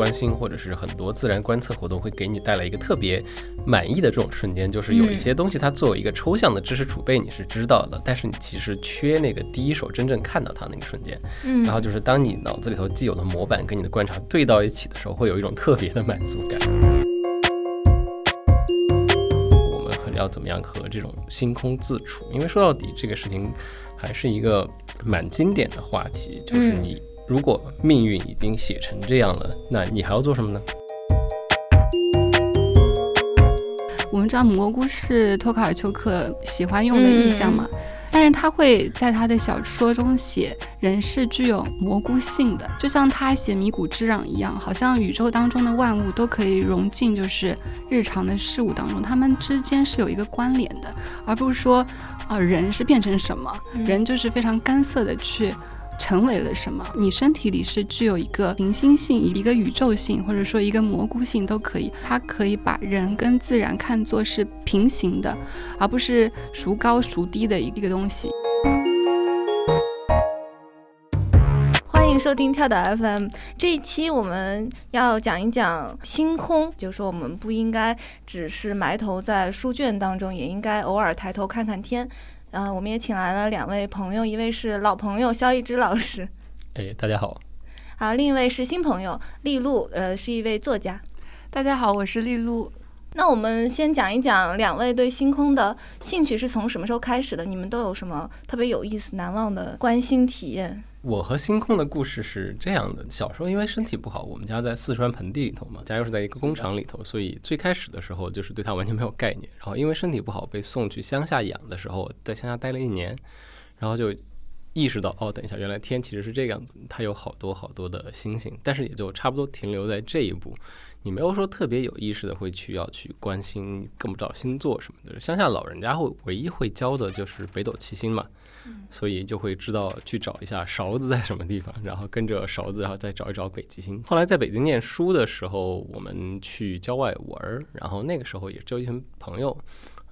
观星或者是很多自然观测活动会给你带来一个特别满意的这种瞬间，就是有一些东西它作为一个抽象的知识储备你是知道的，但是你其实缺那个第一手真正看到它那个瞬间。嗯，然后就是当你脑子里头既有的模板跟你的观察对到一起的时候，会有一种特别的满足感。我们要怎么样和这种星空自处？因为说到底这个事情还是一个蛮经典的话题，就是你。如果命运已经写成这样了，那你还要做什么呢？我们知道蘑菇是托卡尔丘克喜欢用的意象嘛，但是他会在他的小说中写人是具有蘑菇性的，就像他写米谷之壤一样，好像宇宙当中的万物都可以融进就是日常的事物当中，他们之间是有一个关联的，而不是说啊人是变成什么，人就是非常干涩的去。成为了什么？你身体里是具有一个行星性、一个宇宙性，或者说一个蘑菇性都可以。它可以把人跟自然看作是平行的，而不是孰高孰低的一个东西。欢迎收听跳岛 FM，这一期我们要讲一讲星空，就是说我们不应该只是埋头在书卷当中，也应该偶尔抬头看看天。嗯，我们也请来了两位朋友，一位是老朋友肖一之老师，哎，大家好。好，另一位是新朋友丽露，呃，是一位作家。大家好，我是丽露。那我们先讲一讲两位对星空的兴趣是从什么时候开始的？你们都有什么特别有意思、难忘的观星体验？我和星空的故事是这样的：小时候因为身体不好，我们家在四川盆地里头嘛，家又是在一个工厂里头，所以最开始的时候就是对它完全没有概念。然后因为身体不好被送去乡下养的时候，在乡下待了一年，然后就意识到哦，等一下，原来天其实是这个样子，它有好多好多的星星，但是也就差不多停留在这一步。你没有说特别有意识的会去要去关心，更不知道星座什么的。乡下老人家会唯一会教的就是北斗七星嘛，所以就会知道去找一下勺子在什么地方，然后跟着勺子，然后再找一找北极星。后来在北京念书的时候，我们去郊外玩，然后那个时候也只有一群朋友，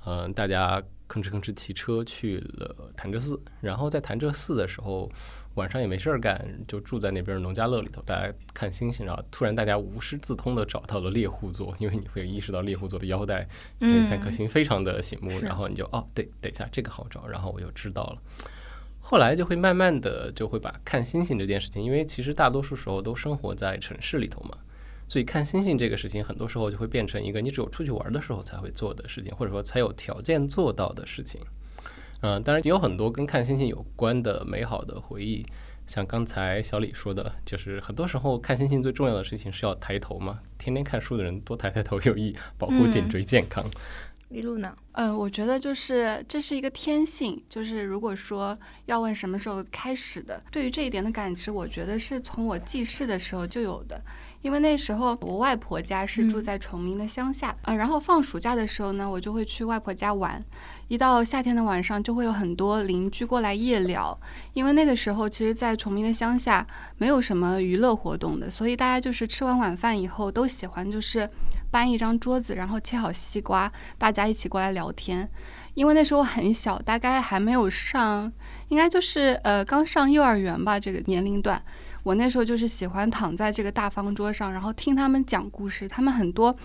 嗯，大家吭哧吭哧骑车去了潭柘寺，然后在潭柘寺的时候。晚上也没事儿干，就住在那边农家乐里头，大家看星星。然后突然大家无师自通的找到了猎户座，因为你会意识到猎户座的腰带那三颗星非常的醒目。然后你就哦，对，等一下这个好找。然后我就知道了。后来就会慢慢的就会把看星星这件事情，因为其实大多数时候都生活在城市里头嘛，所以看星星这个事情很多时候就会变成一个你只有出去玩的时候才会做的事情，或者说才有条件做到的事情。嗯，当然也有很多跟看星星有关的美好的回忆，像刚才小李说的，就是很多时候看星星最重要的事情是要抬头嘛，天天看书的人多抬抬头有益，保护颈椎健康。李璐呢？呃，我觉得就是这是一个天性，就是如果说要问什么时候开始的，对于这一点的感知，我觉得是从我记事的时候就有的。因为那时候我外婆家是住在崇明的乡下，呃，然后放暑假的时候呢，我就会去外婆家玩。一到夏天的晚上，就会有很多邻居过来夜聊。因为那个时候，其实，在崇明的乡下没有什么娱乐活动的，所以大家就是吃完晚饭以后，都喜欢就是搬一张桌子，然后切好西瓜，大家一起过来聊天。因为那时候很小，大概还没有上，应该就是呃刚上幼儿园吧，这个年龄段。我那时候就是喜欢躺在这个大方桌上，然后听他们讲故事。他们很多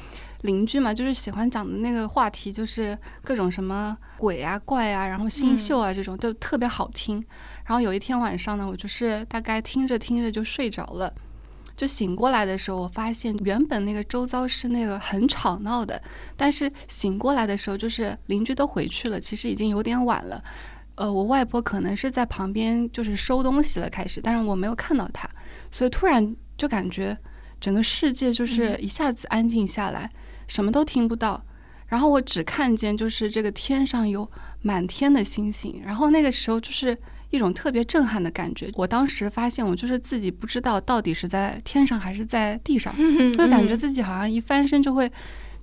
邻居嘛，就是喜欢讲的那个话题，就是各种什么鬼啊、怪啊，然后星宿啊这种，都特别好听。然后有一天晚上呢，我就是大概听着听着就睡着了，就醒过来的时候，我发现原本那个周遭是那个很吵闹的，但是醒过来的时候，就是邻居都回去了，其实已经有点晚了。呃，我外婆可能是在旁边就是收东西了开始，但是我没有看到她，所以突然就感觉整个世界就是一下子安静下来，什么都听不到，然后我只看见就是这个天上有满天的星星，然后那个时候就是一种特别震撼的感觉。我当时发现我就是自己不知道到底是在天上还是在地上，就感觉自己好像一翻身就会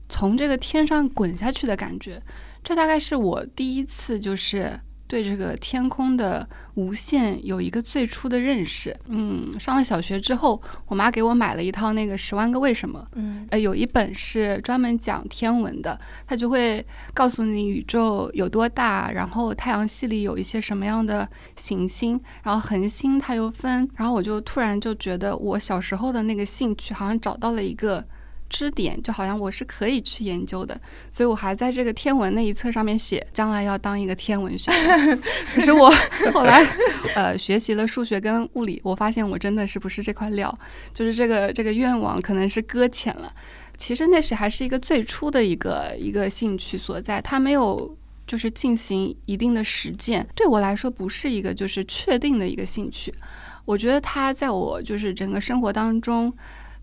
从这个天上滚下去的感觉。这大概是我第一次就是。对这个天空的无限有一个最初的认识。嗯，上了小学之后，我妈给我买了一套那个《十万个为什么》。嗯，呃，有一本是专门讲天文的，它就会告诉你宇宙有多大，然后太阳系里有一些什么样的行星，然后恒星它又分，然后我就突然就觉得我小时候的那个兴趣好像找到了一个。支点就好像我是可以去研究的，所以我还在这个天文那一册上面写，将来要当一个天文学家。可是我后来呃学习了数学跟物理，我发现我真的是不是这块料，就是这个这个愿望可能是搁浅了。其实那是还是一个最初的一个一个兴趣所在，它没有就是进行一定的实践，对我来说不是一个就是确定的一个兴趣。我觉得它在我就是整个生活当中。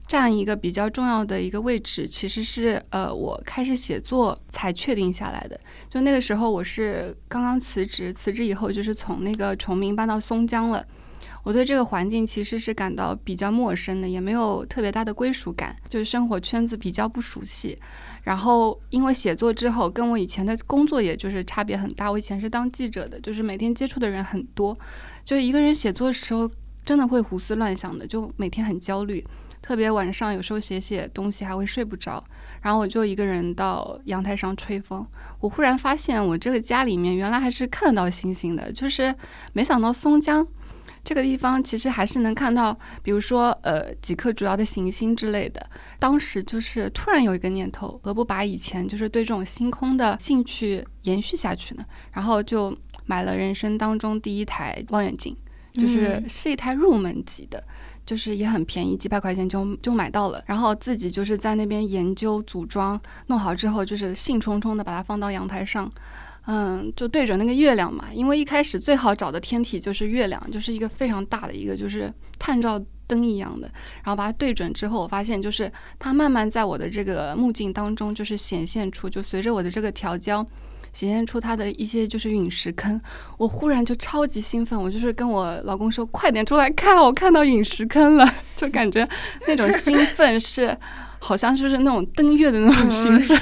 占一个比较重要的一个位置，其实是呃我开始写作才确定下来的。就那个时候我是刚刚辞职，辞职以后就是从那个崇明搬到松江了。我对这个环境其实是感到比较陌生的，也没有特别大的归属感，就是生活圈子比较不熟悉。然后因为写作之后，跟我以前的工作也就是差别很大。我以前是当记者的，就是每天接触的人很多，就一个人写作的时候真的会胡思乱想的，就每天很焦虑。特别晚上有时候写写东西还会睡不着，然后我就一个人到阳台上吹风。我忽然发现我这个家里面原来还是看得到星星的，就是没想到松江这个地方其实还是能看到，比如说呃几颗主要的行星之类的。当时就是突然有一个念头，何不把以前就是对这种星空的兴趣延续下去呢？然后就买了人生当中第一台望远镜，就是是一台入门级的。就是也很便宜，几百块钱就就买到了，然后自己就是在那边研究组装，弄好之后就是兴冲冲的把它放到阳台上，嗯，就对准那个月亮嘛，因为一开始最好找的天体就是月亮，就是一个非常大的一个就是探照灯一样的，然后把它对准之后，我发现就是它慢慢在我的这个目镜当中就是显现出，就随着我的这个调焦。体现出它的一些就是陨石坑，我忽然就超级兴奋，我就是跟我老公说，快点出来看，我看到陨石坑了，就感觉那种兴奋是好像就是那种登月的那种兴奋。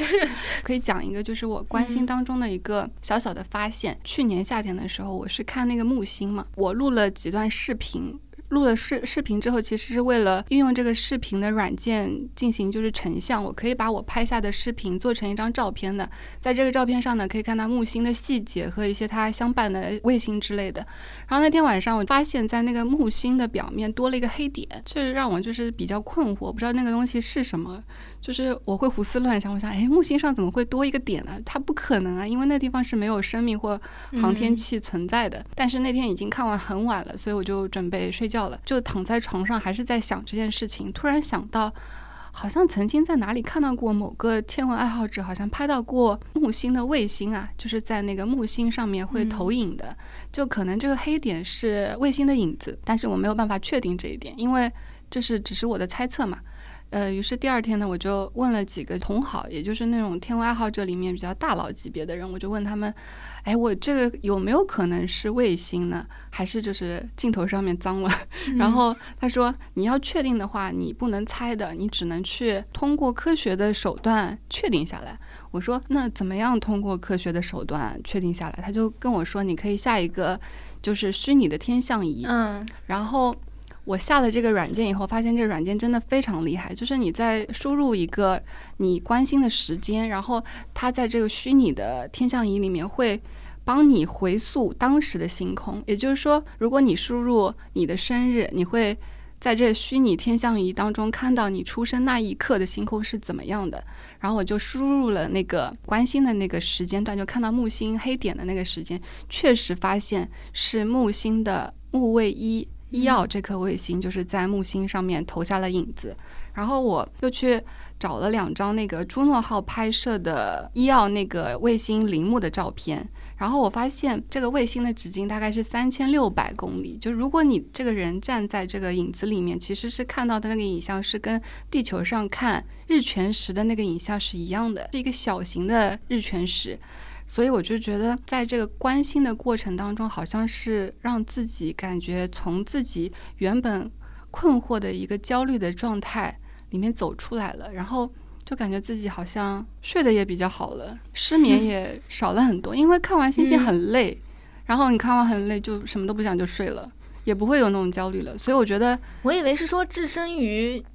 可以讲一个就是我关心当中的一个小小的发现，去年夏天的时候，我是看那个木星嘛，我录了几段视频。录了视视频之后，其实是为了运用这个视频的软件进行就是成像，我可以把我拍下的视频做成一张照片的，在这个照片上呢，可以看到木星的细节和一些它相伴的卫星之类的。然后那天晚上，我发现在那个木星的表面多了一个黑点，这让我就是比较困惑，不知道那个东西是什么。就是我会胡思乱想，我想，哎，木星上怎么会多一个点呢？它不可能啊，因为那地方是没有生命或航天器存在的。但是那天已经看完很晚了，所以我就准备睡觉了，就躺在床上还是在想这件事情。突然想到，好像曾经在哪里看到过某个天文爱好者，好像拍到过木星的卫星啊，就是在那个木星上面会投影的，就可能这个黑点是卫星的影子，但是我没有办法确定这一点，因为这是只是我的猜测嘛。呃，于是第二天呢，我就问了几个同好，也就是那种天文爱好者里面比较大佬级别的人，我就问他们，哎，我这个有没有可能是卫星呢？还是就是镜头上面脏了？然后他说，你要确定的话，你不能猜的，你只能去通过科学的手段确定下来。我说，那怎么样通过科学的手段确定下来？他就跟我说，你可以下一个就是虚拟的天象仪，嗯，然后。我下了这个软件以后，发现这个软件真的非常厉害。就是你在输入一个你关心的时间，然后它在这个虚拟的天象仪里面会帮你回溯当时的星空。也就是说，如果你输入你的生日，你会在这虚拟天象仪当中看到你出生那一刻的星空是怎么样的。然后我就输入了那个关心的那个时间段，就看到木星黑点的那个时间，确实发现是木星的木卫一。伊奥这颗卫星就是在木星上面投下了影子，然后我又去找了两张那个朱诺号拍摄的医药那个卫星陵墓的照片，然后我发现这个卫星的直径大概是三千六百公里，就如果你这个人站在这个影子里面，其实是看到的那个影像是跟地球上看日全食的那个影像是一样的，是一个小型的日全食。所以我就觉得，在这个关心的过程当中，好像是让自己感觉从自己原本困惑的一个焦虑的状态里面走出来了，然后就感觉自己好像睡得也比较好了，失眠 也少了很多，因为看完星星很累，然后你看完很累，就什么都不想就睡了，也不会有那种焦虑了。所以我觉得，我以为是说置身于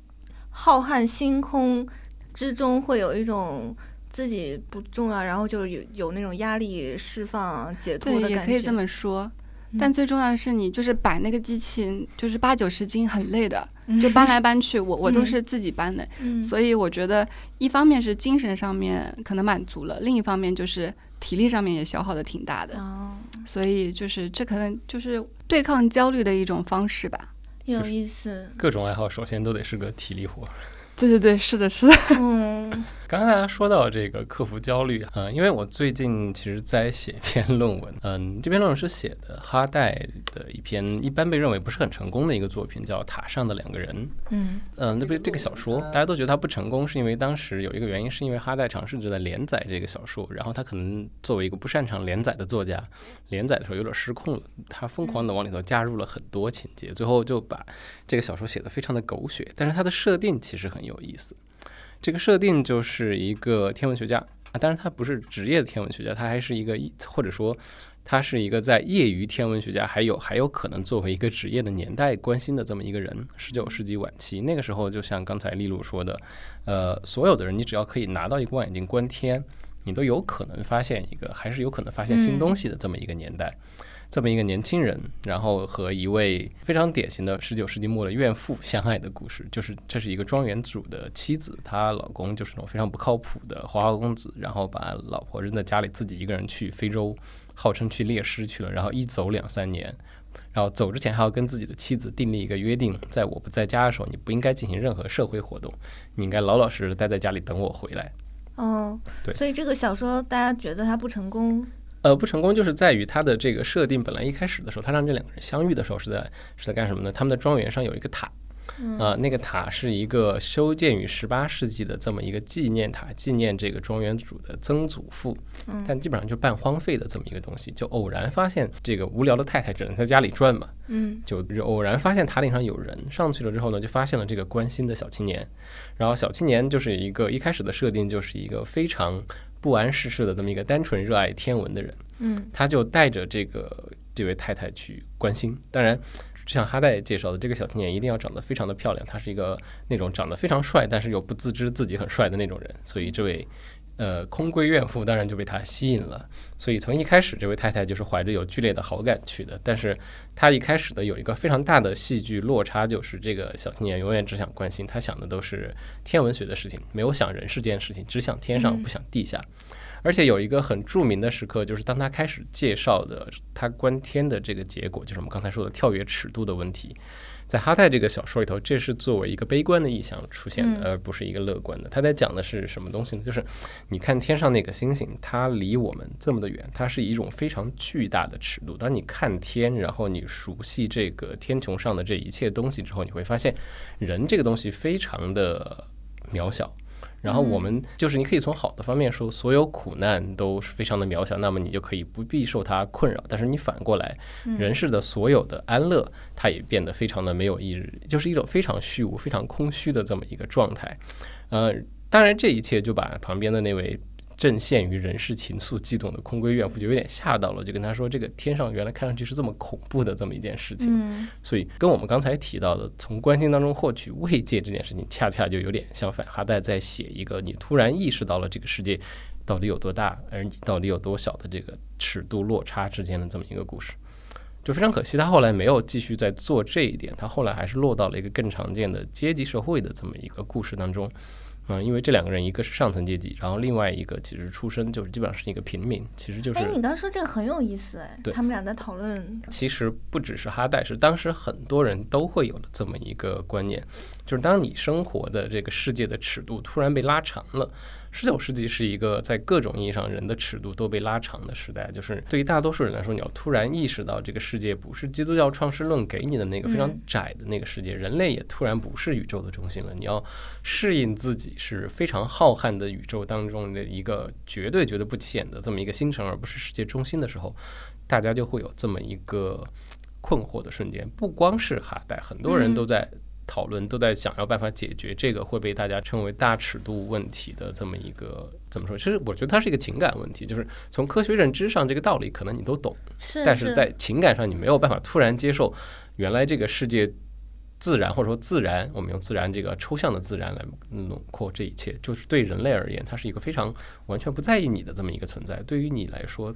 浩瀚星空之中，会有一种自己不重要，然后就有有那种压力释放、解脱的，感觉。也可以这么说。嗯但最重要的是，你就是摆那个机器，就是八九十斤，很累的嗯，就搬来 搬去，我我都嗯是自己搬的。嗯所以我觉得，一方面是精神上面可能满足了，另一方面就是体力上面也消耗的挺大的。哦，所以就是这可能就是对抗焦虑的一种方式吧。有意思。各种爱好首先都得是个体力活。对对对，是的，是的。嗯刚刚大家说到这个克服焦虑，嗯、因为我最近其实在写一篇论文，嗯，这篇论文是写的哈代的一篇一般被认为不是很成功的一个作品，叫《塔上的两个人》。嗯嗯，那不这个小说，大家都觉得它不成功，是因为当时有一个原因，是因为哈代尝试着在连载这个小说，然后他可能作为一个不擅长连载的作家，连载的时候有点失控了，他疯狂的往里头加入了很多情节，最后就把这个小说写得非常的狗血，但是它的设定其实很有意思。这个设定就是一个天文学家啊，当然他不是职业的天文学家，他还是一个或者说他是一个在业余天文学家，还有还有可能作为一个职业的年代关心的这么一个人。十九世纪晚期那个时候，就像刚才丽露说的，呃，所有的人你只要可以拿到一个望远镜观天，你都有可能发现一个，还是有可能发现新东西的这么一个年代。这么一个年轻人，然后和一位非常典型的十九世纪末的怨妇相爱的故事，就是这是一个庄园主的妻子，她老公就是那种非常不靠谱的花花公子，然后把老婆扔在家里，自己一个人去非洲，号称去猎狮去了，然后一走两三年，然后走之前还要跟自己的妻子订立一个约定，在我不在家的时候，你不应该进行任何社会活动，你应该老老实实待在家里等我回来。哦，对所以这个小说大家觉得它不成功。呃，不成功就是在于它的这个设定，本来一开始的时候，他让这两个人相遇的时候是在是在干什么呢？他们的庄园上有一个塔，嗯啊、那个塔是一个修建于十八世纪的这么一个纪念塔，纪念这个庄园主的曾祖父，嗯但基本上就半荒废的这么一个东西。就偶然发现这个无聊的太太只能在家里转嘛，嗯就就偶然发现塔顶上有人，上去了之后呢，就发现了这个关心的小青年。然后小青年就是一个一开始的设定就是一个非常不谙世事的这么一个单纯热爱天文的人。嗯他就带着这个这位太太去关心。当然，就像哈代介绍的，这个小青年一定要长得非常的漂亮，他是一个那种长得非常帅，但是又不自知自己很帅的那种人。所以这位呃空闺怨妇当然就被他吸引了。所以从一开始，这位太太就是怀着有剧烈的好感去的。但是她一开始的有一个非常大的戏剧落差，就是这个小青年永远只想关心，他想的都是天文学的事情，没有想人世间的事情，只想天上嗯不想地下。而且有一个很著名的时刻，就是当他开始介绍的他观天的这个结果，就是我们刚才说的跳跃尺度的问题。在哈代这个小说里头，这是作为一个悲观的意象出现的，嗯而不是一个乐观的。他在讲的是什么东西呢？就是你看天上那个星星，它离我们这么的远，它是一种非常巨大的尺度。当你看天，然后你熟悉这个天穹上的这一切东西之后，你会发现人这个东西非常的渺小。然后我们就是你可以从好的方面说，所有苦难都是非常的渺小，那么你就可以不必受它困扰。但是你反过来，人世的所有的安乐，它也变得非常的没有意义，就是一种非常虚无、非常空虚的这么一个状态。呃，当然这一切就把旁边的那位正陷于人世情愫悸动的空闺怨妇就有点吓到了，就跟他说，这个天上原来看上去是这么恐怖的这么一件事情。嗯所以跟我们刚才提到的从关心当中获取慰藉这件事情，恰恰就有点相反。哈代在写一个你突然意识到了这个世界到底有多大，而你到底有多小的这个尺度落差之间的这么一个故事。就非常可惜，他后来没有继续在做这一点，他后来还是落到了一个更常见的阶级社会的这么一个故事当中。嗯，因为这两个人一个是上层阶级，然后另外一个其实出身就是基本上是一个平民，其实就是。哎，你刚说这个很有意思哎，对他们俩在讨论。其实不只是哈代，是当时很多人都会有的这么一个观念，就是当你生活的这个世界的尺度突然被拉长了。十九世纪是一个在各种意义上人的尺度都被拉长的时代，就是对于大多数人来说，你要突然意识到这个世界不是基督教创世论给你的那个非常嗯。窄的那个世界，人类也突然不是宇宙的中心了，你要适应自己是非常浩瀚的宇宙当中的一个绝对绝对不起眼的这么一个星辰，而不是世界中心的时候，大家就会有这么一个困惑的瞬间。不光是哈代，很多人都在讨论，都在想要办法解决这个会被大家称为大尺度问题的这么一个怎么说？其实我觉得它是一个情感问题，就是从科学认知上这个道理可能你都懂，是但是在情感上你没有办法突然接受原来这个世界。自然或者说自然，我们用自然这个抽象的自然来笼括这一切，就是对人类而言，它是一个非常完全不在意你的这么一个存在。对于你来说，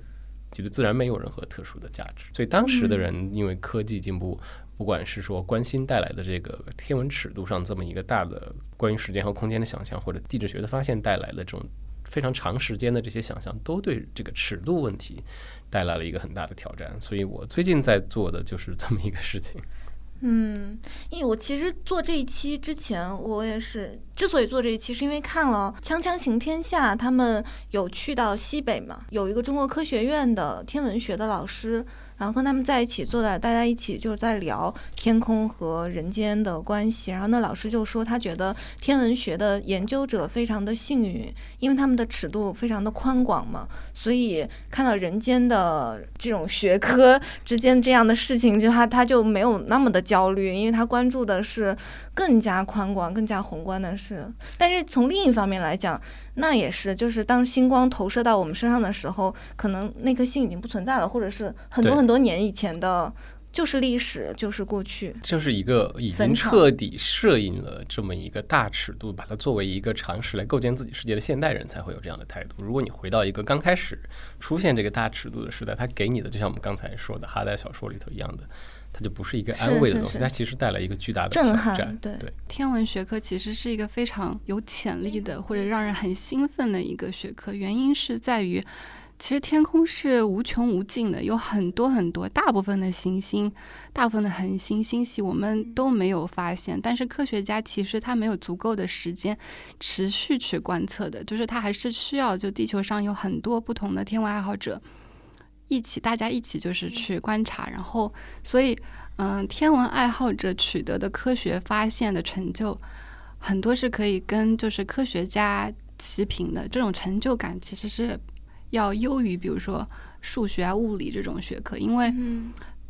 其实自然没有任何特殊的价值。所以当时的人因为科技进步，不管是说关心带来的这个天文尺度上这么一个大的关于时间和空间的想象，或者地质学的发现带来的这种非常长时间的这些想象，都对这个尺度问题带来了一个很大的挑战。所以我最近在做的就是这么一个事情。嗯，因为我其实做这一期之前，我也是之所以做这一期，是因为看了《锵锵行天下》，他们有去到西北嘛，有一个中国科学院的天文学的老师。然后跟他们在一起坐在，大家一起就是在聊天空和人间的关系。然后那老师就说，他觉得天文学的研究者非常的幸运，因为他们的尺度非常的宽广嘛，所以看到人间的这种学科之间这样的事情，就他他就没有那么的焦虑，因为他关注的是更加宽广、更加宏观的事。但是从另一方面来讲，那也是，就是当星光投射到我们身上的时候，可能那颗星已经不存在了，或者是很多很多年以前的，就是历史，就是过去。就是一个已经彻底适应了这么一个大尺度，把它作为一个常识来构建自己世界的现代人才会有这样的态度。如果你回到一个刚开始出现这个大尺度的时代，它给你的就像我们刚才说的哈代小说里头一样的。它就不是一个安慰的东西，它其实带来一个巨大的震撼。对对，天文学科其实是一个非常有潜力的，或者让人很兴奋的一个学科。原因是在于，其实天空是无穷无尽的，有很多很多，大部分的行星、大部分的恒星、星系我们都没有发现。但是科学家其实他没有足够的时间持续去观测的，就是他还是需要就地球上有很多不同的天文爱好者。一起，大家一起就是去观察，然后，所以，嗯，天文爱好者取得的科学发现的成就，很多是可以跟就是科学家齐平的，这种成就感其实是要优于比如说数学啊、物理这种学科，因为，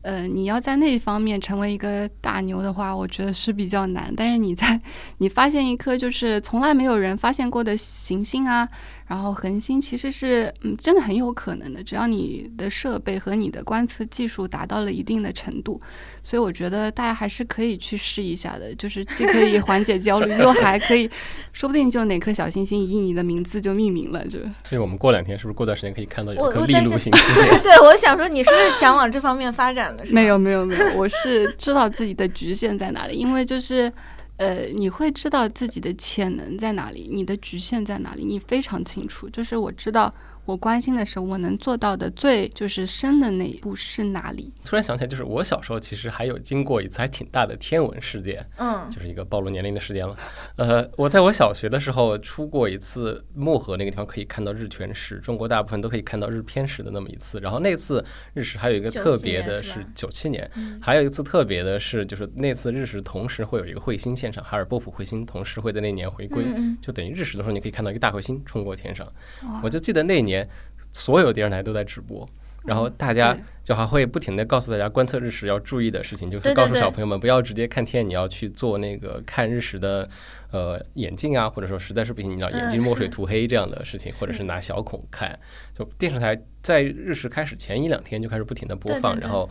呃，你要在那一方面成为一个大牛的话，我觉得是比较难。但是你在 你发现一颗就是从来没有人发现过的行星啊。然后恒星其实是，嗯，真的很有可能的，只要你的设备和你的观测技术达到了一定的程度，所以我觉得大家还是可以去试一下的，就是既可以缓解焦虑，又还可以，说不定就哪颗小星星以你的名字就命名了，就。所以我们过两天是不是过段时间可以看到有一颗利禄星出现？对，我想说你是想往这方面发展的，是 没有没有没有，我是知道自己的局限在哪里，因为就是。呃，你会知道自己的潜能在哪里，你的局限在哪里，你非常清楚。就是我知道。我关心的是，我能做到的最就是深的那一步是哪里？突然想起来，就是我小时候其实还有经过一次还挺大的天文事件，嗯，就是一个暴露年龄的事件了。呃，我在我小学的时候出过一次漠河那个地方可以看到日全食，中国大部分都可以看到日偏食的那么一次。然后那次日食还有一个特别的是九七年，还有一次特别的是就是那次日食同时会有一个彗星现场，哈尔波普彗星同时会在那年回归，就等于日食的时候你可以看到一个大彗星冲过天上。我就记得那年。所有电视台都在直播，然后大家就还会不停的告诉大家观测日食要注意的事情，就是告诉小朋友们不要直接看天，你要去做那个看日食的呃眼镜啊，或者说实在是不行，你要眼镜墨水涂黑这样的事情，或者是拿小孔看。就电视台在日食开始前一两天就开始不停的播放，然后。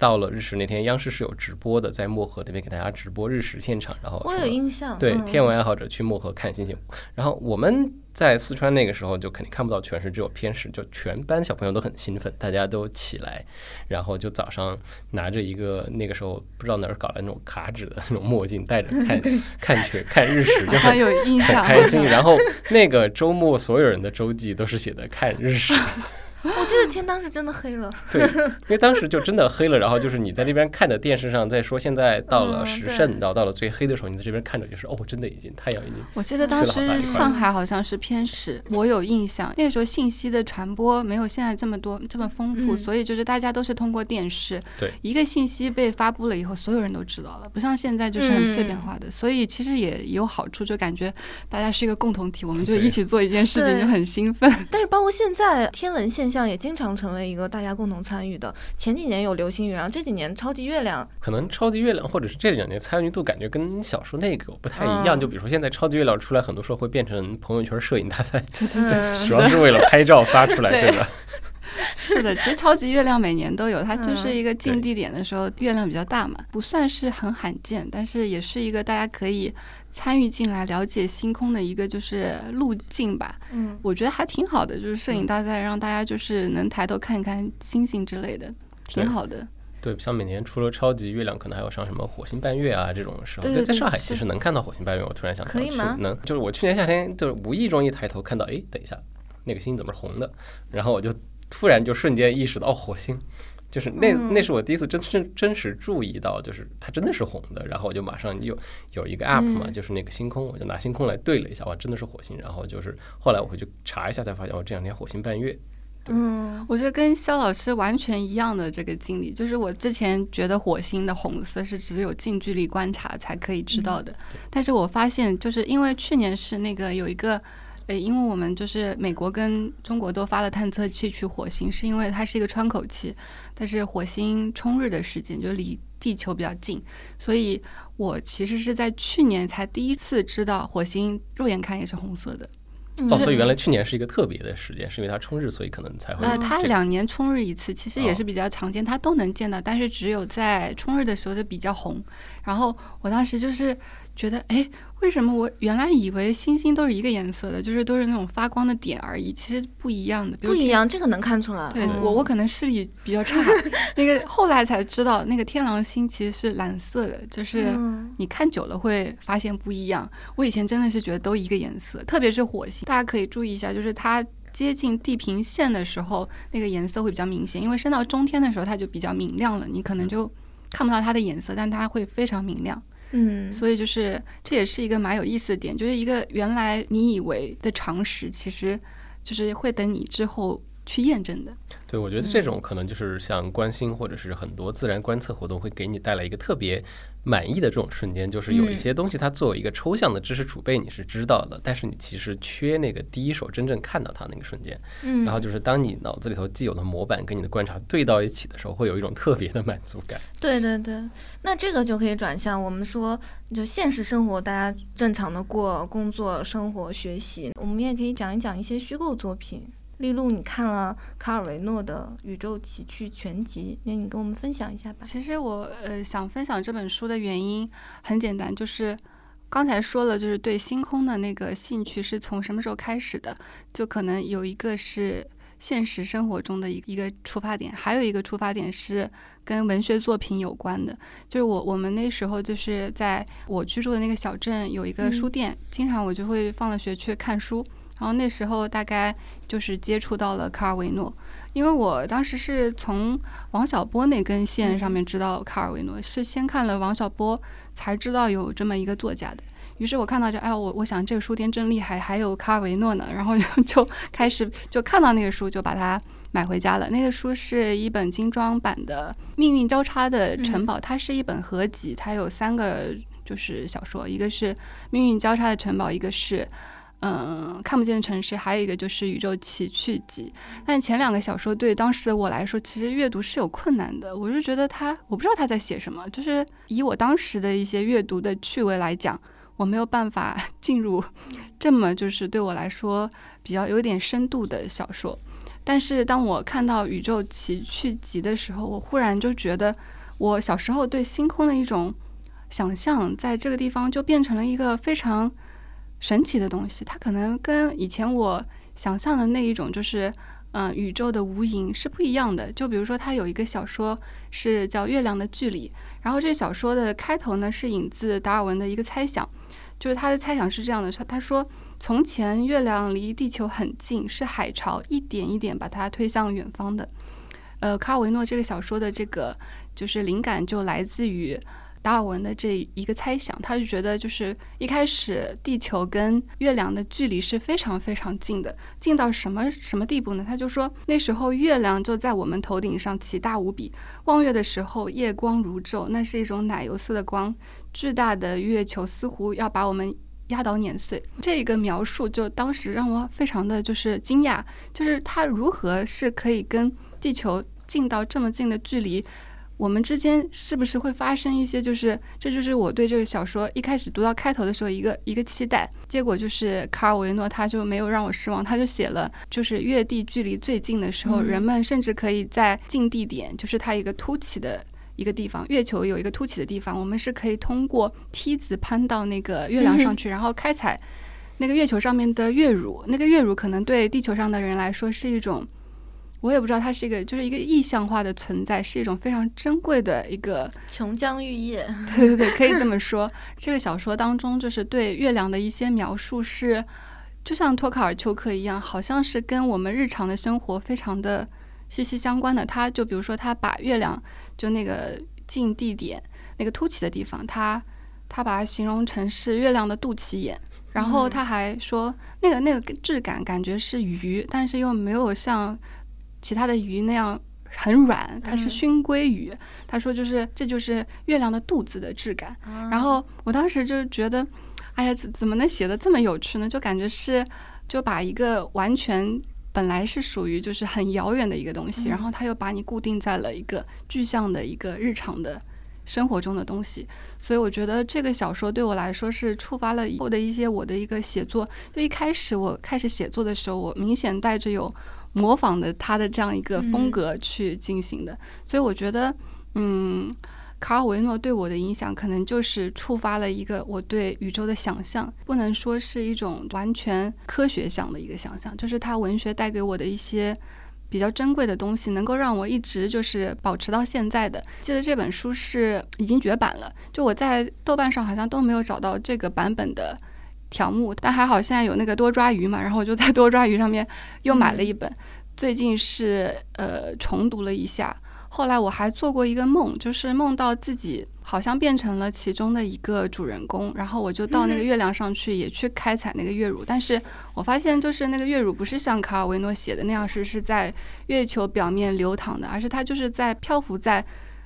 到了日食那天，央视是有直播的，在漠河那边给大家直播日食现场，然后我有印象，对天文爱好者去漠河看星星。然后我们在四川那个时候就肯定看不到全食，只有偏食，就全班小朋友都很兴奋，大家都起来，然后就早上拿着一个那个时候不知道哪儿搞来那种卡纸的那种墨镜，戴着看 看全看日食，就很很开心。然后 那个周末所有人的周记都是写的看日食。我记得天当时真的黑了，对，因为当时就真的黑了，然后就是你在这边看着电视上在说现在到了时甚，到到了最黑的时候，你在这边看着就是哦，真的已经太阳已经。我记得当时上海好像是偏食，我有印象，那个时候信息的传播没有现在这么多这么丰富，所以就是大家都是通过电视，对，一个信息被发布了以后，所有人都知道了，不像现在就是很碎片化的，所以其实也有好处，就感觉大家是一个共同体，我们就一起做一件事情就很兴奋。但是包括现在天文现现象也经常成为一个大家共同参与的。前几年有流星雨，然后这几年超级月亮。可能超级月亮或者是这两年参与度感觉跟小说那个不太一样。就比如说现在超级月亮出来，很多时候会变成朋友圈摄影大赛，对对对 主要是为了拍照发出来，对吧？是的，其实超级月亮每年都有，它就是一个近地点的时候月亮比较大嘛，不算是很罕见，但是也是一个大家可以参与进来了解星空的一个就是路径吧。嗯，我觉得还挺好的，就是摄影大赛让大家就是能抬头看看星星之类的，挺好的。对，像每年除了超级月亮，可能还有上什么火星半月啊这种时候。对对对。在上海其实能看到火星半月，我突然想到。可以吗？能，就是我去年夏天就是无意中一抬头看到，哎，等一下，那个星怎么是红的？然后我就。突然就瞬间意识到，哦，火星，就是那那是我第一次真真真实注意到，就是它真的是红的。然后我就马上有有一个 app 嘛，就是那个星空，我就拿星空来对了一下，哇，真的是火星。然后就是后来我会去查一下，才发现哦，这两天火星半月。嗯，我觉得跟肖老师完全一样的这个经历，就是我之前觉得火星的红色是只有近距离观察才可以知道的，但是我发现就是因为去年是那个有一个。呃，因为我们就是美国跟中国都发了探测器去火星，是因为它是一个窗口期，但是火星冲日的时间就离地球比较近，所以我其实是在去年才第一次知道火星肉眼看也是红色的。哦，所以原来去年是一个特别的时间，是因为它冲日，所以可能才会。呃，它两年冲日一次，其实也是比较常见，它都能见到，但是只有在冲日的时候就比较红。然后我当时就是觉得，哎。为什么我原来以为星星都是一个颜色的，就是都是那种发光的点而已，其实不一样的。不一样，这个能看出来。对我，我可能视力比较差，那个后来才知道，那个天狼星其实是蓝色的，就是你看久了会发现不一样。我以前真的是觉得都一个颜色，特别是火星，大家可以注意一下，就是它接近地平线的时候，那个颜色会比较明显，因为升到中天的时候它就比较明亮了，你可能就看不到它的颜色，但它会非常明亮。嗯，所以就是这也是一个蛮有意思的点，就是一个原来你以为的常识，其实就是会等你之后。去验证的，对，我觉得这种可能就是像观星或者是很多自然观测活动会给你带来一个特别满意的这种瞬间，就是有一些东西它作为一个抽象的知识储备你是知道的，但是你其实缺那个第一手真正看到它那个瞬间，嗯，然后就是当你脑子里头既有的模板跟你的观察对到一起的时候，会有一种特别的满足感。对对对，那这个就可以转向我们说，就现实生活大家正常的过工作、生活、学习，我们也可以讲一讲一些虚构作品。丽露，你看了卡尔维诺的《宇宙奇趣全集》，那你跟我们分享一下吧。其实我呃想分享这本书的原因很简单，就是刚才说了，就是对星空的那个兴趣是从什么时候开始的？就可能有一个是现实生活中的一一个出发点，还有一个出发点是跟文学作品有关的。就是我我们那时候就是在我居住的那个小镇有一个书店，经常我就会放了学去看书。然后那时候大概就是接触到了卡尔维诺，因为我当时是从王小波那根线上面知道卡尔维诺，是先看了王小波才知道有这么一个作家的。于是我看到就，哎，我我想这个书店真厉害，还有卡尔维诺呢，然后就 开始就看到那个书就把它买回家了。那个书是一本精装版的《命运交叉的城堡》，它是一本合集，它有三个就是小说，一个是《命运交叉的城堡》，一个是。嗯，看不见的城市，还有一个就是《宇宙奇趣集》。但前两个小说对当时的我来说，其实阅读是有困难的。我就觉得他，我不知道他在写什么。就是以我当时的一些阅读的趣味来讲，我没有办法 进入这么就是对我来说比较有点深度的小说。但是当我看到《宇宙奇趣集》的时候，我忽然就觉得，我小时候对星空的一种想象，在这个地方就变成了一个非常。神奇的东西，它可能跟以前我想象的那一种就是，嗯，宇宙的无垠是不一样的。就比如说，它有一个小说是叫《月亮的距离》，然后这小说的开头呢是引自达尔文的一个猜想，就是他的猜想是这样的：他他说，从前月亮离地球很近，是海潮一点一点把它推向远方的。呃，卡尔维诺这个小说的这个就是灵感就来自于。达尔文的这一个猜想，他就觉得就是一开始地球跟月亮的距离是非常非常近的，近到什么什么地步呢？他就说那时候月亮就在我们头顶上，奇大无比。望月的时候，夜光如昼，那是一种奶油色的光，巨大的月球似乎要把我们压倒碾碎。这个描述就当时让我非常的就是惊讶，就是它如何是可以跟地球近到这么近的距离。我们之间是不是会发生一些，就是这就是我对这个小说一开始读到开头的时候一个一个期待，结果就是卡尔维诺他就没有让我失望，他就写了就是月地距离最近的时候，人们甚至可以在近地点，就是它一个凸起的一个地方，月球有一个凸起的地方，我们是可以通过梯子攀到那个月亮上 去，然后开采那个月球上面的月乳，那个月乳可能对地球上的人来说是一种。我也不知道它是一个，就是一个意象化的存在，是一种非常珍贵的一个琼浆玉液。对对对，可以这么 说。这个小说当中，就是对月亮的一些描述是，就像托卡尔丘克一样，好像是跟我们日常的生活非常的息息相关的。他就比如说，他把月亮就那个近地点那个凸起的地方，他他把它形容成是月亮的肚脐眼，然后他还说那个那个质感感觉是鱼，但是又没有像。其他的鱼那样很软，它是熏鲑鱼。他说就是这就是月亮的肚子的质感。然后我当时就觉得，哎呀，怎怎么能写的这么有趣呢？就感觉是就把一个完全本来是属于就是很遥远的一个东西，然后他又把你固定在了一个具象的一个日常的生活中的东西。所以我觉得这个小说对我来说是触发了以后的一些我的一个写作。就一开始我开始写作的时候，我明显带着有。模仿的他的这样一个风格去进行的，所以我觉得，嗯，卡尔维诺对我的影响可能就是触发了一个我对宇宙的想象，不能说是一种完全科学想的一个想象，就是他文学带给我的一些比较珍贵的东西，能够让我一直就是保持到现在的。记得这本书是已经绝版了，就我在豆瓣上好像都没有找到这个版本的。条目，但还好现在有那个多抓鱼嘛，然后我就在多抓鱼上面又买了一本，最近是呃重读了一下。后来我还做过一个梦，就是梦到自己好像变成了其中的一个主人公，然后我就到那个月亮上去也去开采那个月乳，但是我发现就是那个月乳不是像卡尔维诺写的那样是是在月球表面流淌的，而是它就是在漂浮在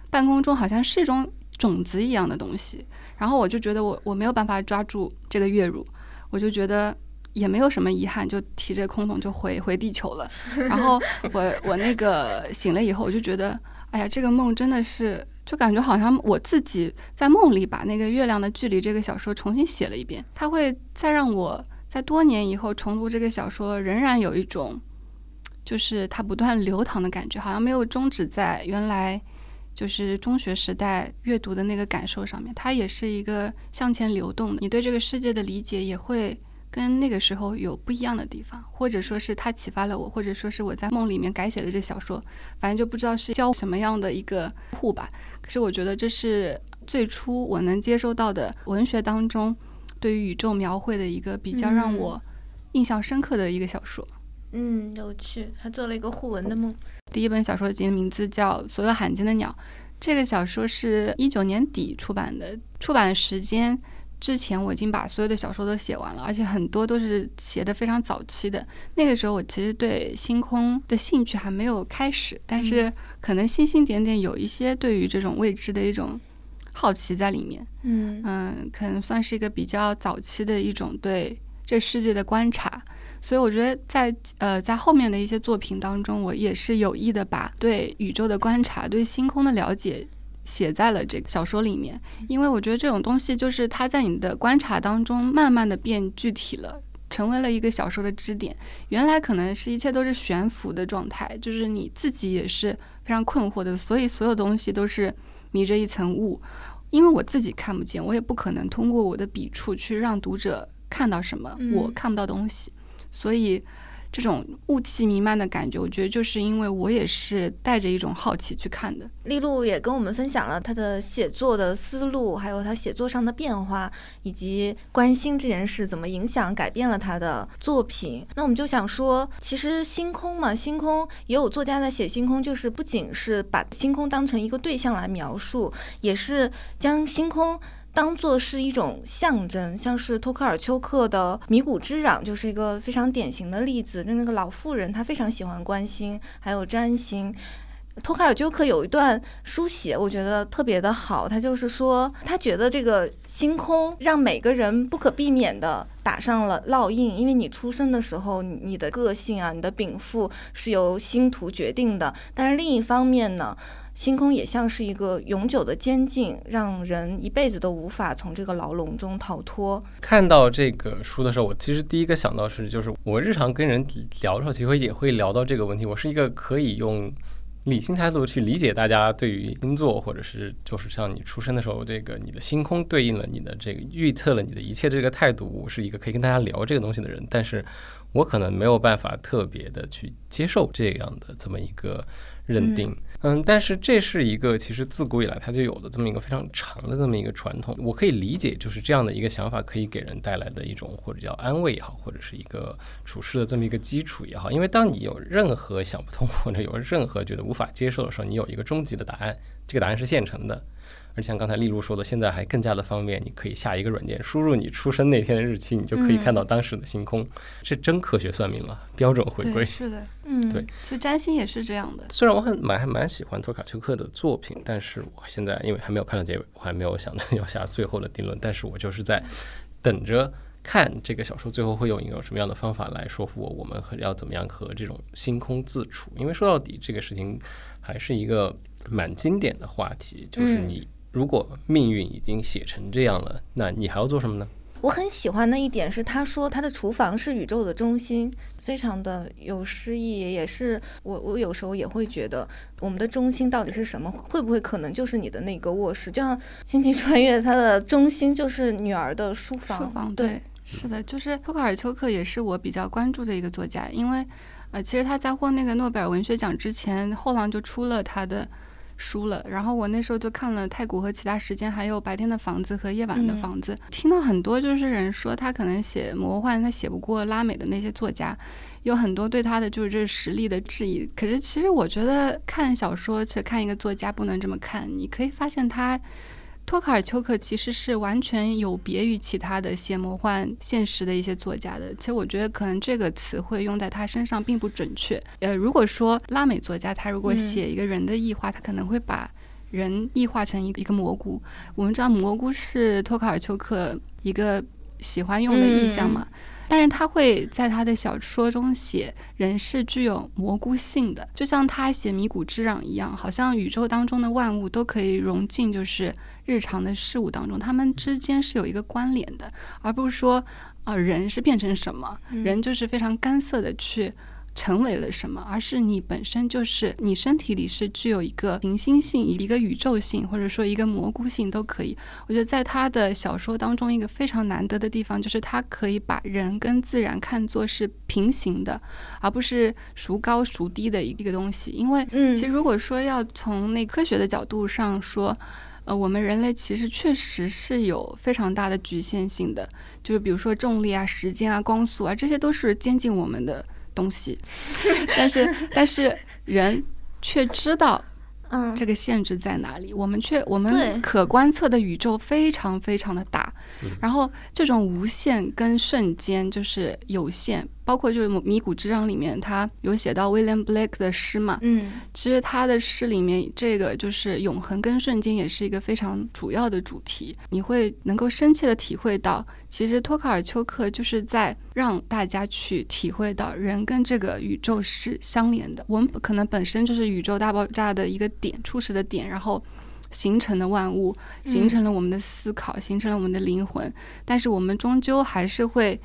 半空中，好像是一种种子一样的东西。然后我就觉得我我没有办法抓住这个月乳。我就觉得也没有什么遗憾，就提着空桶就回回地球了。然后我我那个醒了以后，我就觉得，哎呀，这个梦真的是，就感觉好像我自己在梦里把那个月亮的距离这个小说重新写了一遍。它会再让我在多年以后重读这个小说，仍然有一种就是它不断流淌的感觉，好像没有终止在原来。就是中学时代阅读的那个感受上面，它也是一个向前流动的。你对这个世界的理解也会跟那个时候有不一样的地方，或者说是它启发了我，或者说是我在梦里面改写的这小说，反正就不知道是教什么样的一个互吧。可是我觉得这是最初我能接收到的文学当中对于宇宙描绘的一个比较让我印象深刻的一个小说。嗯，有趣，还做了一个互文的梦。第一本小说集的名字叫《所有罕见的鸟》，这个小说是一九年底出版的，出版时间之前我已经把所有的小说都写完了，而且很多都是写的非常早期的。那个时候我其实对星空的兴趣还没有开始，但是可能星星点点有一些对于这种未知的一种好奇在里面。嗯嗯，可能算是一个比较早期的一种对这世界的观察。所以我觉得在呃在后面的一些作品当中，我也是有意的把对宇宙的观察、对星空的了解写在了这个小说里面，因为我觉得这种东西就是它在你的观察当中慢慢的变具体了，成为了一个小说的支点。原来可能是一切都是悬浮的状态，就是你自己也是非常困惑的，所以所有东西都是迷着一层雾，因为我自己看不见，我也不可能通过我的笔触去让读者看到什么我看不到东西。所以，这种雾气弥漫的感觉，我觉得就是因为我也是带着一种好奇去看的。丽露也跟我们分享了他的写作的思路，还有他写作上的变化，以及关心这件事怎么影响、改变了他的作品。那我们就想说，其实星空嘛，星空也有作家在写星空，就是不仅是把星空当成一个对象来描述，也是将星空。当做是一种象征，像是托克尔丘克的《迷谷之壤》就是一个非常典型的例子。就那个老妇人，她非常喜欢关心，还有占星。托卡尔丘克有一段书写，我觉得特别的好。他就是说，他觉得这个星空让每个人不可避免的打上了烙印，因为你出生的时候，你的个性啊，你的禀赋是由星图决定的。但是另一方面呢，星空也像是一个永久的监禁，让人一辈子都无法从这个牢笼中逃脱。看到这个书的时候，我其实第一个想到是，就是我日常跟人聊的时候，其实也会聊到这个问题。我是一个可以用。理性态度去理解大家对于星座，或者是就是像你出生的时候，这个你的星空对应了你的这个预测了你的一切这个态度，我是一个可以跟大家聊这个东西的人，但是我可能没有办法特别的去接受这样的这么一个认定。嗯，但是这是一个其实自古以来它就有的这么一个非常长的这么一个传统，我可以理解，就是这样的一个想法可以给人带来的一种或者叫安慰也好，或者是一个处事的这么一个基础也好，因为当你有任何想不通或者有任何觉得无法接受的时候，你有一个终极的答案，这个答案是现成的。而像刚才例如说的，现在还更加的方便，你可以下一个软件，输入你出生那天的日期，你就可以看到当时的星空，是真科学算命了，标准回归。是的，嗯，对，就占星也是这样的。虽然我很蛮还蛮喜欢托卡丘克的作品，但是我现在因为还没有看到结尾，我还没有想到要下最后的定论，但是我就是在等着看这个小说最后会用一个什么样的方法来说服我，我们和要怎么样和这种星空自处，因为说到底这个事情还是一个蛮经典的话题，就是你。如果命运已经写成这样了，那你还要做什么呢？我很喜欢的一点是，他说他的厨房是宇宙的中心，非常的有诗意，也是我我有时候也会觉得，我们的中心到底是什么？会不会可能就是你的那个卧室？就像《星际穿越》，它的中心就是女儿的书房。书房对，是的，就是托卡尔丘克也是我比较关注的一个作家，因为呃，其实他在获那个诺贝尔文学奖之前，后浪就出了他的。输了，然后我那时候就看了《太古和其他时间》，还有《白天的房子》和《夜晚的房子》，听到很多就是人说他可能写魔幻，他写不过拉美的那些作家，有很多对他的就是这实力的质疑。可是其实我觉得看小说，去看一个作家不能这么看，你可以发现他。托卡尔丘克其实是完全有别于其他的写魔幻现实的一些作家的，其实我觉得可能这个词汇用在他身上并不准确。呃，如果说拉美作家他如果写一个人的异化，他可能会把人异化成一一个蘑菇。我们知道蘑菇是托卡尔丘克一个喜欢用的意象嘛。但是他会在他的小说中写人是具有蘑菇性的，就像他写米谷之壤一样，好像宇宙当中的万物都可以融进就是日常的事物当中，他们之间是有一个关联的，而不是说啊人是变成什么，人就是非常干涩的去。成为了什么，而是你本身就是你身体里是具有一个行星性、一个宇宙性，或者说一个蘑菇性都可以。我觉得在他的小说当中，一个非常难得的地方就是他可以把人跟自然看作是平行的，而不是孰高孰低的一个东西。因为，其实如果说要从那科学的角度上说，呃，我们人类其实确实是有非常大的局限性的，就是比如说重力啊、时间啊、光速啊，这些都是接近我们的。东西，但是但是人却知道，嗯，这个限制在哪里？我们却我们可观测的宇宙非常非常的大，然后这种无限跟瞬间就是有限。包括就是《迷谷之壤》里面，他有写到 William Blake 的诗嘛，嗯，其实他的诗里面这个就是永恒跟瞬间也是一个非常主要的主题，你会能够深切的体会到，其实托卡尔丘克就是在让大家去体会到人跟这个宇宙是相连的，我们可能本身就是宇宙大爆炸的一个点，初始的点，然后形成的万物，形成了我们的思考，形成了我们的灵魂，但是我们终究还是会。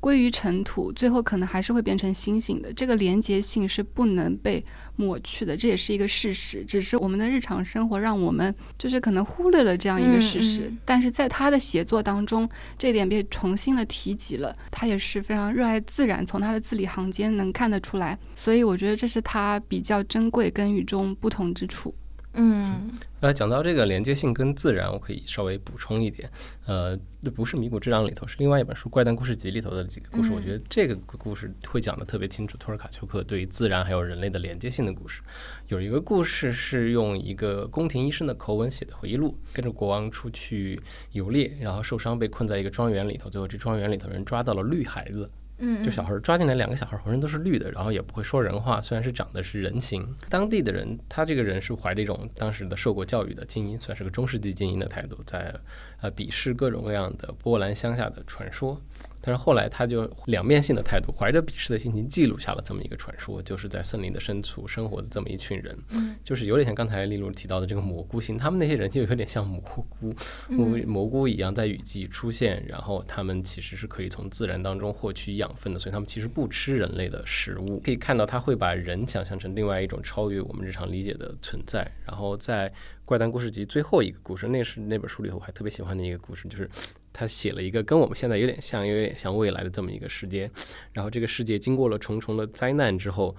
归于尘土，最后可能还是会变成星星的。这个连结性是不能被抹去的，这也是一个事实。只是我们的日常生活让我们就是可能忽略了这样一个事实。但是在他的写作当中，这点被重新的提及了。他也是非常热爱自然，从他的字里行间能看得出来。所以我觉得这是他比较珍贵跟与众不同之处。嗯，呃，讲到这个连接性跟自然，我可以稍微补充一点，呃，那不是《迷谷之壤》里头，是另外一本书《怪诞故事集》里头的几个故事。我觉得这个故事会讲的特别清楚，托尔卡丘克对于自然还有人类的连接性的故事。有一个故事是用一个宫廷医生的口吻写的回忆录，跟着国王出去游猎，然后受伤被困在一个庄园里头，最后这庄园里头人抓到了绿孩子。嗯，就小孩抓进来两个小孩浑身都是绿的，然后也不会说人话，虽然是长的是人形。当地的人，他这个人是怀着一种当时的受过教育的精英，算是个中世纪精英的态度，在呃鄙视各种各样的波兰乡下的传说。但是后来他就两面性的态度，怀着鄙视的心情记录下了这么一个传说，就是在森林的深处生活的这么一群人，嗯，就是有点像刚才丽露提到的这个蘑菇星，他们那些人就有点像蘑菇，蘑蘑菇一样在雨季出现，然后他们其实是可以从自然当中获取养分的，所以他们其实不吃人类的食物。可以看到他会把人想象成另外一种超越我们日常理解的存在。然后在怪诞故事集最后一个故事，那是那本书里头我还特别喜欢的一个故事，就是他写了一个跟我们现在有点像，有点像未来的这么一个世界。然后这个世界经过了重重的灾难之后，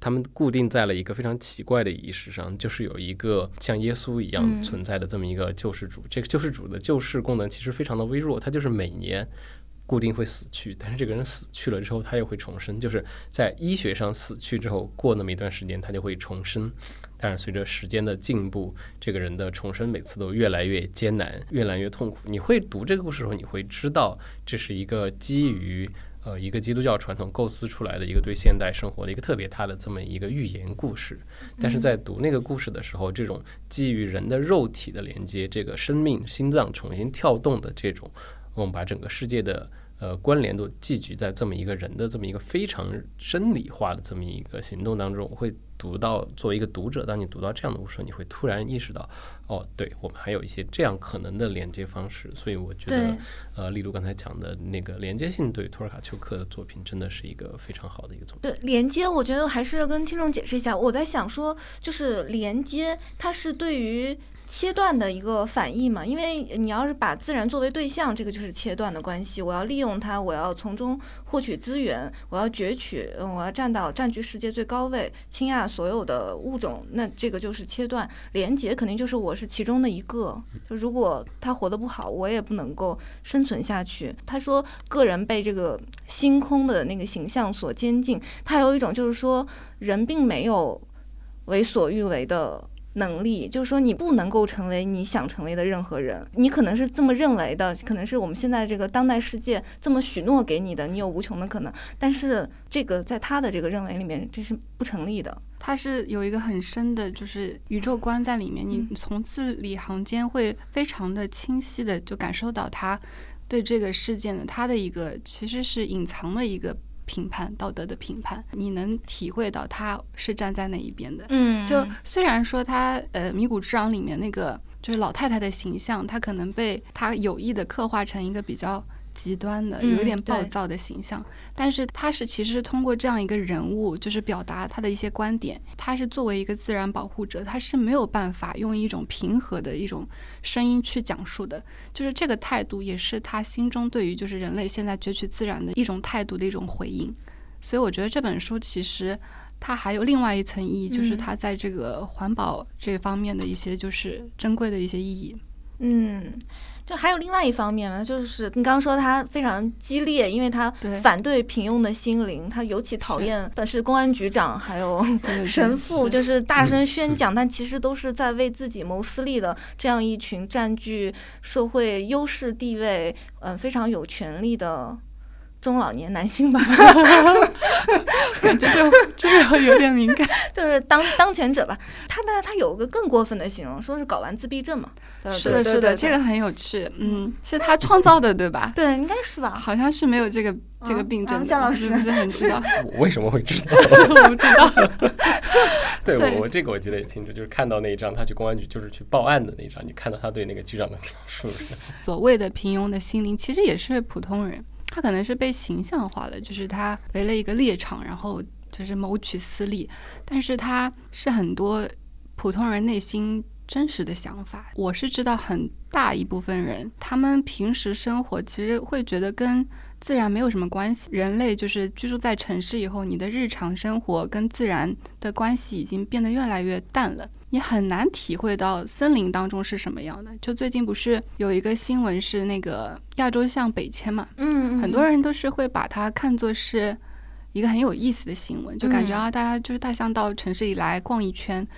他们固定在了一个非常奇怪的仪式上，就是有一个像耶稣一样存在的这么一个救世主。这个救世主的救世功能其实非常的微弱，他就是每年固定会死去，但是这个人死去了之后他又会重生，就是在医学上死去之后过那么一段时间他就会重生。但是随着时间的进步，这个人的重生每次都越来越艰难，越来越痛苦。你会读这个故事的时候，你会知道这是一个基于呃一个基督教传统构思出来的一个对现代生活的一个特别大的这么一个寓言故事。但是在读那个故事的时候，这种基于人的肉体的连接，这个生命心脏重新跳动的这种，我们把整个世界的呃关联都寄居在这么一个人的这么一个非常生理化的这么一个行动当中，我会。读到作为一个读者，当你读到这样的故事，你会突然意识到，哦，对我们还有一些这样可能的连接方式。所以我觉得，呃，例如刚才讲的那个连接性，对托尔卡丘克的作品真的是一个非常好的一个作品。对连接，我觉得还是要跟听众解释一下。我在想说，就是连接，它是对于。切断的一个反义嘛，因为你要是把自然作为对象，这个就是切断的关系。我要利用它，我要从中获取资源，我要攫取，我要占到占据世界最高位，倾轧所有的物种，那这个就是切断。连结肯定就是我是其中的一个，就如果他活得不好，我也不能够生存下去。他说个人被这个星空的那个形象所监禁，他有一种就是说人并没有为所欲为的。能力就是说，你不能够成为你想成为的任何人。你可能是这么认为的，可能是我们现在这个当代世界这么许诺给你的，你有无穷的可能。但是这个在他的这个认为里面，这是不成立的。他是有一个很深的，就是宇宙观在里面。你从字里行间会非常的清晰的就感受到他对这个事件的他的一个其实是隐藏的一个。评判道德的评判，你能体会到他是站在哪一边的。嗯，就虽然说他呃《迷谷之壤》里面那个就是老太太的形象，他可能被他有意的刻画成一个比较。极端的，有一点暴躁的形象，但是他是其实是通过这样一个人物，就是表达他的一些观点。他是作为一个自然保护者，他是没有办法用一种平和的一种声音去讲述的。就是这个态度，也是他心中对于就是人类现在攫取自然的一种态度的一种回应。所以我觉得这本书其实它还有另外一层意义，就是它在这个环保这方面的一些就是珍贵的一些意义。嗯。就还有另外一方面呢，就是你刚刚说他非常激烈，因为他反对平庸的心灵，他尤其讨厌的是公安局长还有神父，就是大声宣讲，但其实都是在为自己谋私利的这样一群占据社会优势地位，嗯，非常有权力的。中老年男性吧，感觉就这个有点敏感，就是当当权者吧。他当然他有个更过分的形容，说是睾丸自闭症嘛。是的，是的，这个很有趣。嗯，是他创造的对吧？对，应该是吧。好像是没有这个这个病症。夏老师不是很知道。我为什么会知道？我不知道。对我我这个我记得也清楚，就是看到那一张他去公安局就是去报案的那一张，你看到他对那个局长的描述。所谓的平庸的心灵，其实也是普通人。他可能是被形象化了，就是他围了一个猎场，然后就是谋取私利，但是他是很多普通人内心真实的想法。我是知道很大一部分人，他们平时生活其实会觉得跟自然没有什么关系。人类就是居住在城市以后，你的日常生活跟自然的关系已经变得越来越淡了。你很难体会到森林当中是什么样的。就最近不是有一个新闻是那个亚洲象北迁嘛？嗯嗯。很多人都是会把它看作是一个很有意思的新闻，就感觉啊，大家就是大象到城市里来逛一圈。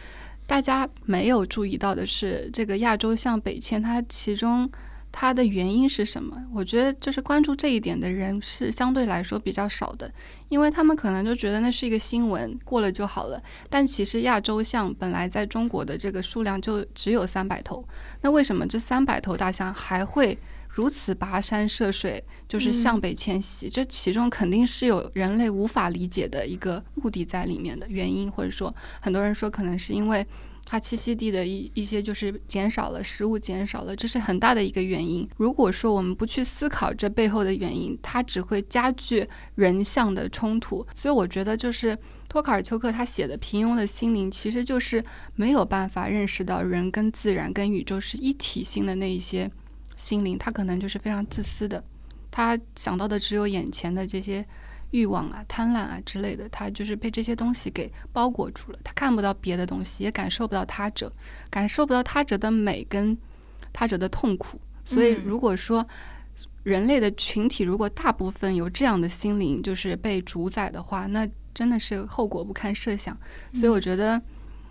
大家没有注意到的是，这个亚洲象北迁它其中它的原因是什么？我觉得就是关注这一点的人是相对来说比较少的，因为他们可能就觉得那是一个新闻，过了就好了。但其实亚洲象本来在中国的这个数量就只有三百头，那为什么这三百头大象还会？如此跋山涉水，就是向北迁徙，这其中肯定是有人类无法理解的一个目的在里面的原因，或者说很多人说可能是因为它栖息地的一一些就是减少了，食物减少了，这是很大的一个原因。如果说我们不去思考这背后的原因，它只会加剧人象的冲突。所以我觉得就是托卡尔丘克他写的《平庸的心灵》，其实就是没有办法认识到人跟自然跟宇宙是一体性的那一些。心灵，他可能就是非常自私的，他想到的只有眼前的这些欲望啊、贪婪啊之类的，他就是被这些东西给包裹住了，他看不到别的东西，也感受不到他者，感受不到他者的美跟他者的痛苦。所以，如果说人类的群体如果大部分有这样的心灵，就是被主宰的话，那真的是后果不堪设想。所以，我觉得。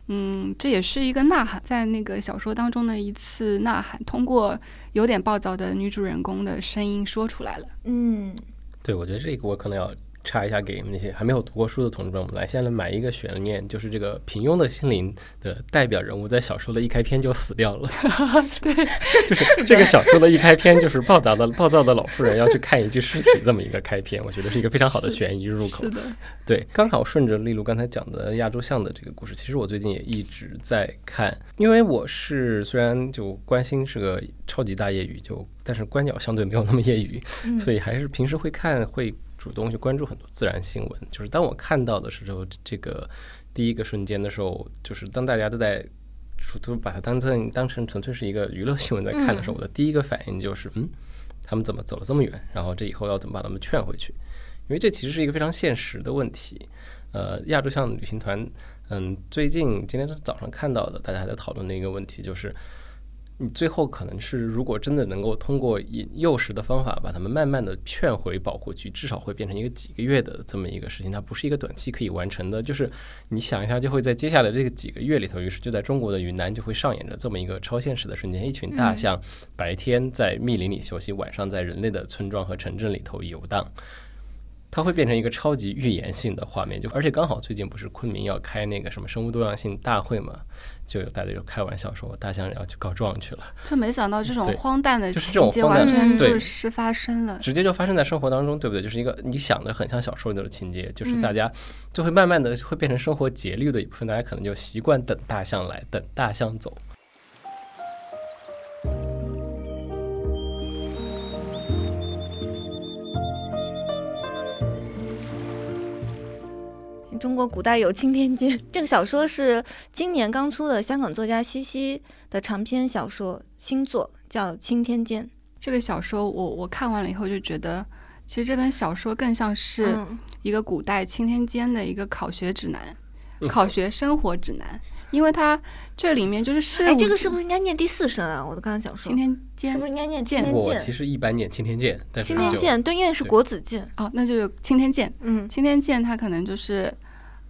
嗯，这也是一个呐喊，在那个小说当中的一次呐喊，通过有点暴躁的女主人公的声音说出来了。嗯，对，我觉得这个我可能要。插一下给那些还没有读过书的同志们，来，先来买一个悬念，就是这个平庸的心灵的代表人物在小说的一开篇就死掉了。对，就是这个小说的一开篇就是暴躁的暴躁的老妇人要去看一具尸体这么一个开篇，我觉得是一个非常好的悬疑入口。是的。对，刚好顺着例如刚才讲的亚洲象的这个故事，其实我最近也一直在看，因为我是虽然就关心是个超级大业余，就但是观鸟相对没有那么业余，所以还是平时会看会。主动去关注很多自然新闻，就是当我看到的时候，这个第一个瞬间的时候，就是当大家都在都把它当成当成纯粹是一个娱乐新闻在看的时候，我的第一个反应就是，嗯，他们怎么走了这么远？然后这以后要怎么把他们劝回去？因为这其实是一个非常现实的问题。呃，亚洲象旅行团，嗯，最近今天早上看到的，大家还在讨论的一个问题就是。你最后可能是，如果真的能够通过引诱食的方法把他们慢慢的劝回保护区，至少会变成一个几个月的这么一个事情，它不是一个短期可以完成的。就是你想一下，就会在接下来这个几个月里头，于是就在中国的云南就会上演着这么一个超现实的瞬间：一群大象白天在密林里休息，晚上在人类的村庄和城镇里头游荡。它会变成一个超级预言性的画面，就而且刚好最近不是昆明要开那个什么生物多样性大会嘛，就有大家就开玩笑说大象要去告状去了。就没想到这种荒诞的情节完全就是发生了，直接就发生在生活当中，对不对？就是一个你想的很像小说那种情节，就是大家就会慢慢的会变成生活节律的一部分，大家可能就习惯等大象来，等大象走。中国古代有青天剑，这个小说是今年刚出的香港作家西西的长篇小说新作，叫《青天剑》。这个小说我我看完了以后就觉得，其实这本小说更像是一个古代青天剑的一个考学指南，考学生活指南，因为它这里面就是是。哎，这个是不是应该念第四声啊？我都刚刚想说。青天剑是不是应该念青天剑？我其实一般念青天剑，但是青天剑对，因为是国子监。哦，那就青天剑。嗯，青天剑它可能就是。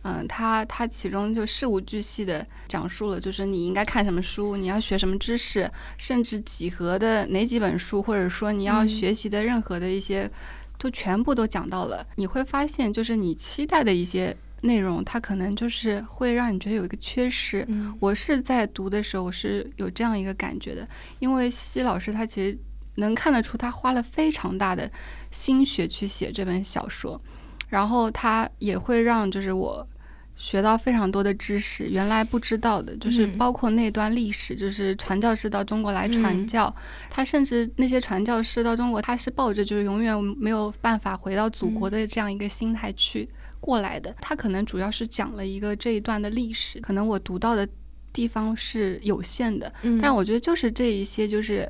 嗯，他他其中就事无巨细的讲述了，就是你应该看什么书，你要学什么知识，甚至几何的哪几本书，或者说你要学习的任何的一些，都全部都讲到了。你会发现，就是你期待的一些内容，它可能就是会让你觉得有一个缺失。我是在读的时候，我是有这样一个感觉的，因为西西老师他其实能看得出，他花了非常大的心血去写这本小说，然后他也会让就是我。学到非常多的知识，原来不知道的，就是包括那段历史，就是传教士到中国来传教，他甚至那些传教士到中国，他是抱着就是永远没有办法回到祖国的这样一个心态去过来的。他可能主要是讲了一个这一段的历史，可能我读到的地方是有限的，但我觉得就是这一些就是。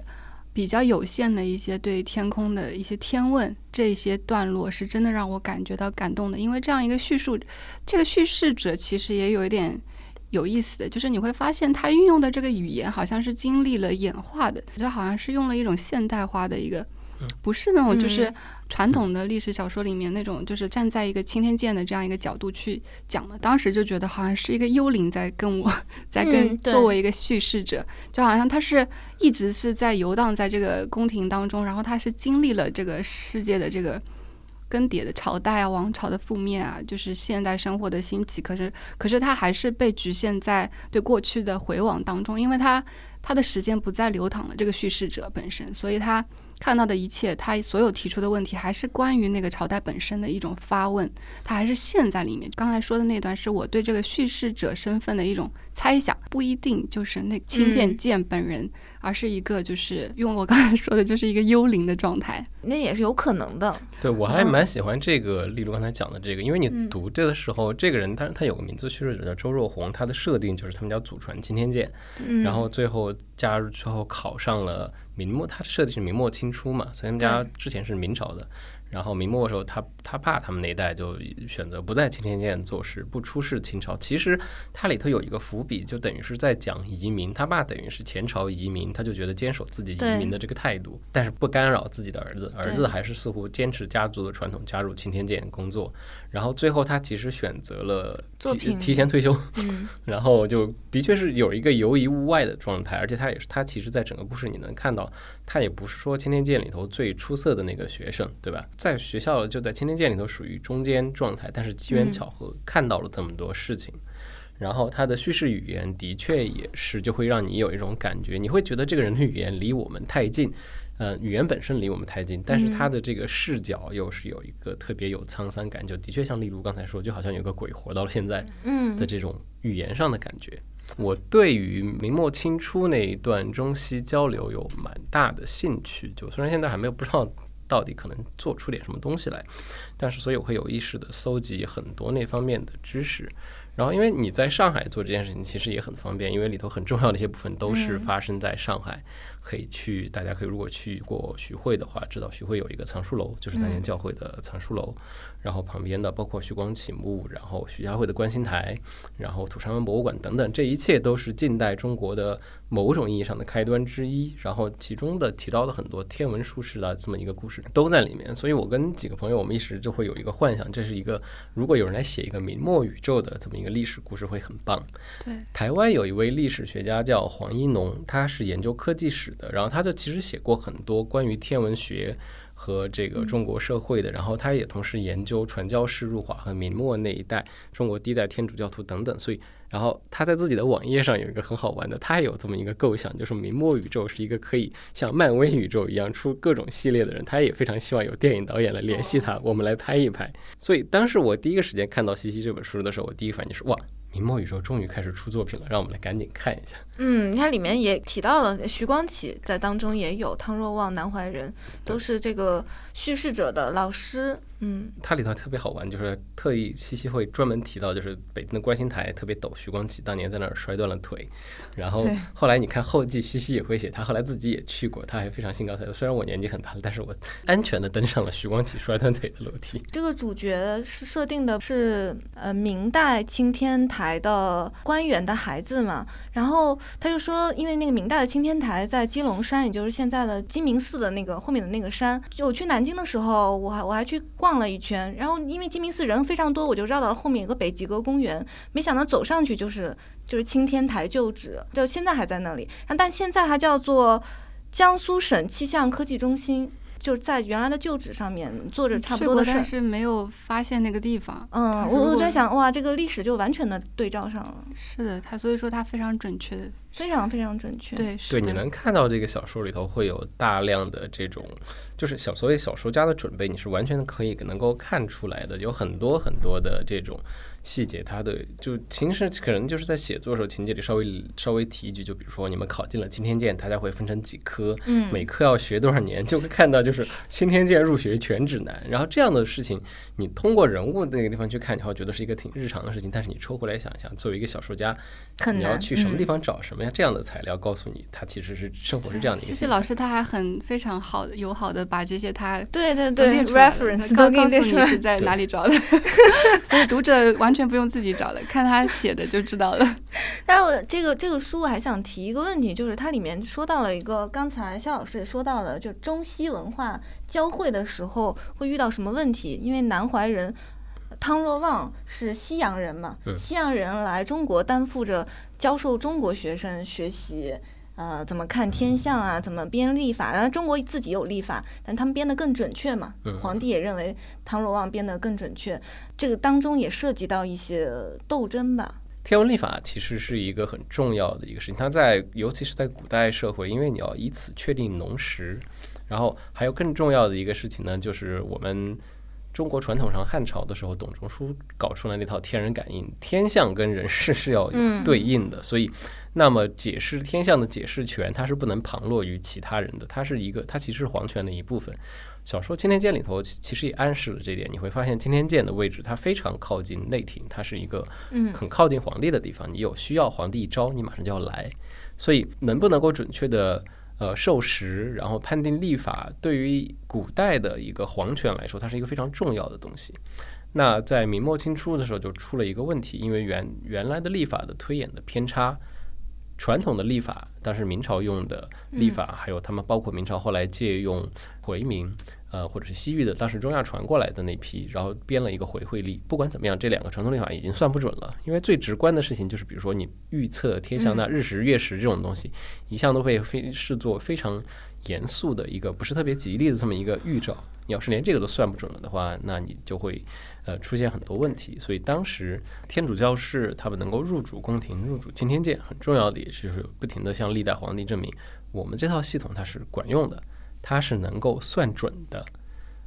比较有限的一些对天空的一些天问，这些段落是真的让我感觉到感动的。因为这样一个叙述，这个叙事者其实也有一点有意思的，就是你会发现他运用的这个语言好像是经历了演化的，就好像是用了一种现代化的一个不是那种就是嗯传统的历史小说里面那种，就是站在一个青天剑的这样一个角度去讲的。当时就觉得好像是一个幽灵在跟我，在嗯跟作为一个叙事者，就好像他是一直是在游荡在这个宫廷当中，然后他是经历了这个世界的这个。更迭的朝代啊，王朝的覆灭啊，就是现代生活的兴起。可是，可是他还是被局限在对过去的回往当中，因为他他的时间不再流淌了，这个叙事者本身，所以他看到的一切，他所有提出的问题，还是关于那个朝代本身的一种发问，他还是陷在里面。刚才说的那段是我对这个叙事者身份的一种猜想，不一定就是那青嗯田健本人，而是一个就是用我刚才说的，就是一个幽灵的状态。那也是有可能的。对，我还蛮喜欢这个，例如刚才讲的这个，因为你嗯读这的时候，这个人他他有个名字，叙事者叫周若红，他的设定就是他们家祖传钦天剑，嗯，然后最后加入之后考上了明末，他设计是明末清初嘛，所以他们家之前是明朝的，然后明末的时候他他爸他们那一代就选择不在青天剑做事，不出仕清朝。其实它里头有一个伏笔，就等于是在讲移民，他爸等于是前朝移民，他就觉得坚守自己移民的这个态度，但是不干扰自己的儿子，儿子还是似乎坚持家族的传统，加入青天剑工作。然后最后他其实选择了提提前退休，嗯 然后就的确是有一个游移物外的状态，而且他也是他其实在整个故事你能看到，他也不是说千天剑里头最出色的那个学生，对吧？在学校就在千天剑里头属于中间状态，但是机缘嗯巧合看到了这么多事情。然后他的叙事语言的确也是，就会让你有一种感觉，你会觉得这个人的语言离我们太近，呃，语言本身离我们太近，但是他的这个视角又是有一个特别有沧桑感，就的确像例如刚才说，就好像有个鬼活到了现在嗯的这种语言上的感觉。我对于明末清初那一段中西交流有蛮大的兴趣，就虽然现在还没有不知道到底可能做出点什么东西来，但是所以我会有意识的搜集很多那方面的知识。然后因为你在上海做这件事情其实也很方便，因为里头很重要的一些部分都是嗯。发生在上海，可以去大家可以如果去过徐汇的话，知道徐汇有一个藏书楼，就是当年嗯教会的藏书楼，然后旁边的包括徐光启墓，然后徐家汇的观星台，然后土山湾博物馆等等，这一切都是近代中国的某种意义上的开端之一。然后其中的提到的很多天文术士的这么一个故事都在里面，所以我跟几个朋友我们一时就会有一个幻想，这是一个如果有人来写一个明末宇宙的这么一个历史故事会很棒。对，台湾有一位历史学家叫黄一农，他是研究科技史的，然后他就其实写过很多关于天文学和这个中国社会的，然后他也同时研究传教士入华和明末那一代中国第一代天主教徒等等，所以然后他在自己的网页上有一个很好玩的，他也有这么一个构想，就是明末宇宙是一个可以像漫威宇宙一样出各种系列的人，他也非常希望有电影导演来联系他，我们来拍一拍。所以当时我第一个时间看到西西这本书的时候，我第一反应是哇。明末宇宙终于开始出作品了，让我们来赶紧看一下。嗯，你看里面也提到了徐光启在当中也有，汤若望、南怀仁都是这个叙事者的老师。嗯，它里头特别好玩，就是特意西西会专门提到，就是北京的观星台特别陡，徐光启当年在那儿摔断了腿，然后后来你看后记西西也会写，他后来自己也去过，他还非常兴高采烈。虽然我年纪很大了，但是我安全的登上了徐光启摔断腿的楼梯。这个主角是设定的是呃明代青天台台的官员的孩子嘛，然后他就说，因为那个明代的青天台在基隆山，也就是现在的鸡鸣寺的那个后面的那个山，就我去南京的时候，我还我还去逛了一圈，然后因为鸡鸣寺人非常多，我就绕到了后面有个北极阁公园，没想到走上去就是就是青天台旧址，就现在还在那里，但现在它叫做江苏省气象科技中心。就在原来的旧址上面做着差不多的事儿但，是没有发现那个地方。嗯，我我在想，哇，这个历史就完全的对照上了，是的，他所以说他非常准确的，非常非常准确。对，是对，你能看到这个小说里头会有大量的这种，就是小所谓小说家的准备，你是完全可以能够看出来的，有很多很多的这种细节，它的就其实可能就是在写作的时候情节里稍微稍微提一句，就比如说你们考进了青天剑，大家会分成几科，嗯。每科要学多少年，就会看到就是青天剑入学全指南，然后这样的事情，你通过人物那个地方去看，你会觉得是一个挺日常的事情，但是你抽回来想一想，作为一个小说家，你要去什么地嗯方找什么么样这样的材料告诉你，他其实是生活是这样的一个。西西老师他还很非常好的友好的把这些他对对对 reference 都给告诉你是在哪里找的，所以读者完全不用自己找了，看他写的就知道了。然后这个这个书我还想提一个问题，就是它里面说到了一个，刚才肖老师也说到了，就中西文化交汇的时候会遇到什么问题？因为南怀仁汤若望是西洋人嘛，嗯西洋人来中国担负着教授中国学生学习。呃，怎么看天象啊？怎么编历法？然后中国自己有历法，但他们编得更准确嘛。嗯皇帝也认为汤若望编得更准确，这个当中也涉及到一些斗争吧。天文历法其实是一个很重要的一个事情，它在尤其是在古代社会，因为你要以此确定农时，然后还有更重要的一个事情呢，就是我们中国传统上汉朝的时候，董仲舒搞出来那套天人感应，天象跟人事是要对应的，所以那么解释天象的解释权，它是不能旁落于其他人的，它是一个，它其实是皇权的一部分。小说《青天剑》里头其其实也暗示了这点，你会发现青天剑的位置它非常靠近内廷，它是一个嗯很靠近皇帝的地方，你有需要皇帝一招，你马上就要来，所以能不能够准确的呃授时，然后判定立法，对于古代的一个皇权来说，它是一个非常重要的东西。那在明末清初的时候就出了一个问题，因为原原来的历法的推演的偏差，传统的历法，当时明朝用的历法，还有他们包括明朝后来借用回民，呃或者是西域的当时中亚传过来的那批，然后编了一个回会历。不管怎么样，这两个传统历法已经算不准了，因为最直观的事情就是，比如说你预测天象那日食月食这种东西，一向都被非视作非常严肃的一个不是特别吉利的这么一个预兆。你要是连这个都算不准了的话，那你就会呃出现很多问题。所以当时天主教士他们能够入主宫廷、入主青天剑，很重要的也就是不停的向历代皇帝证明，我们这套系统它是管用的，它是能够算准的。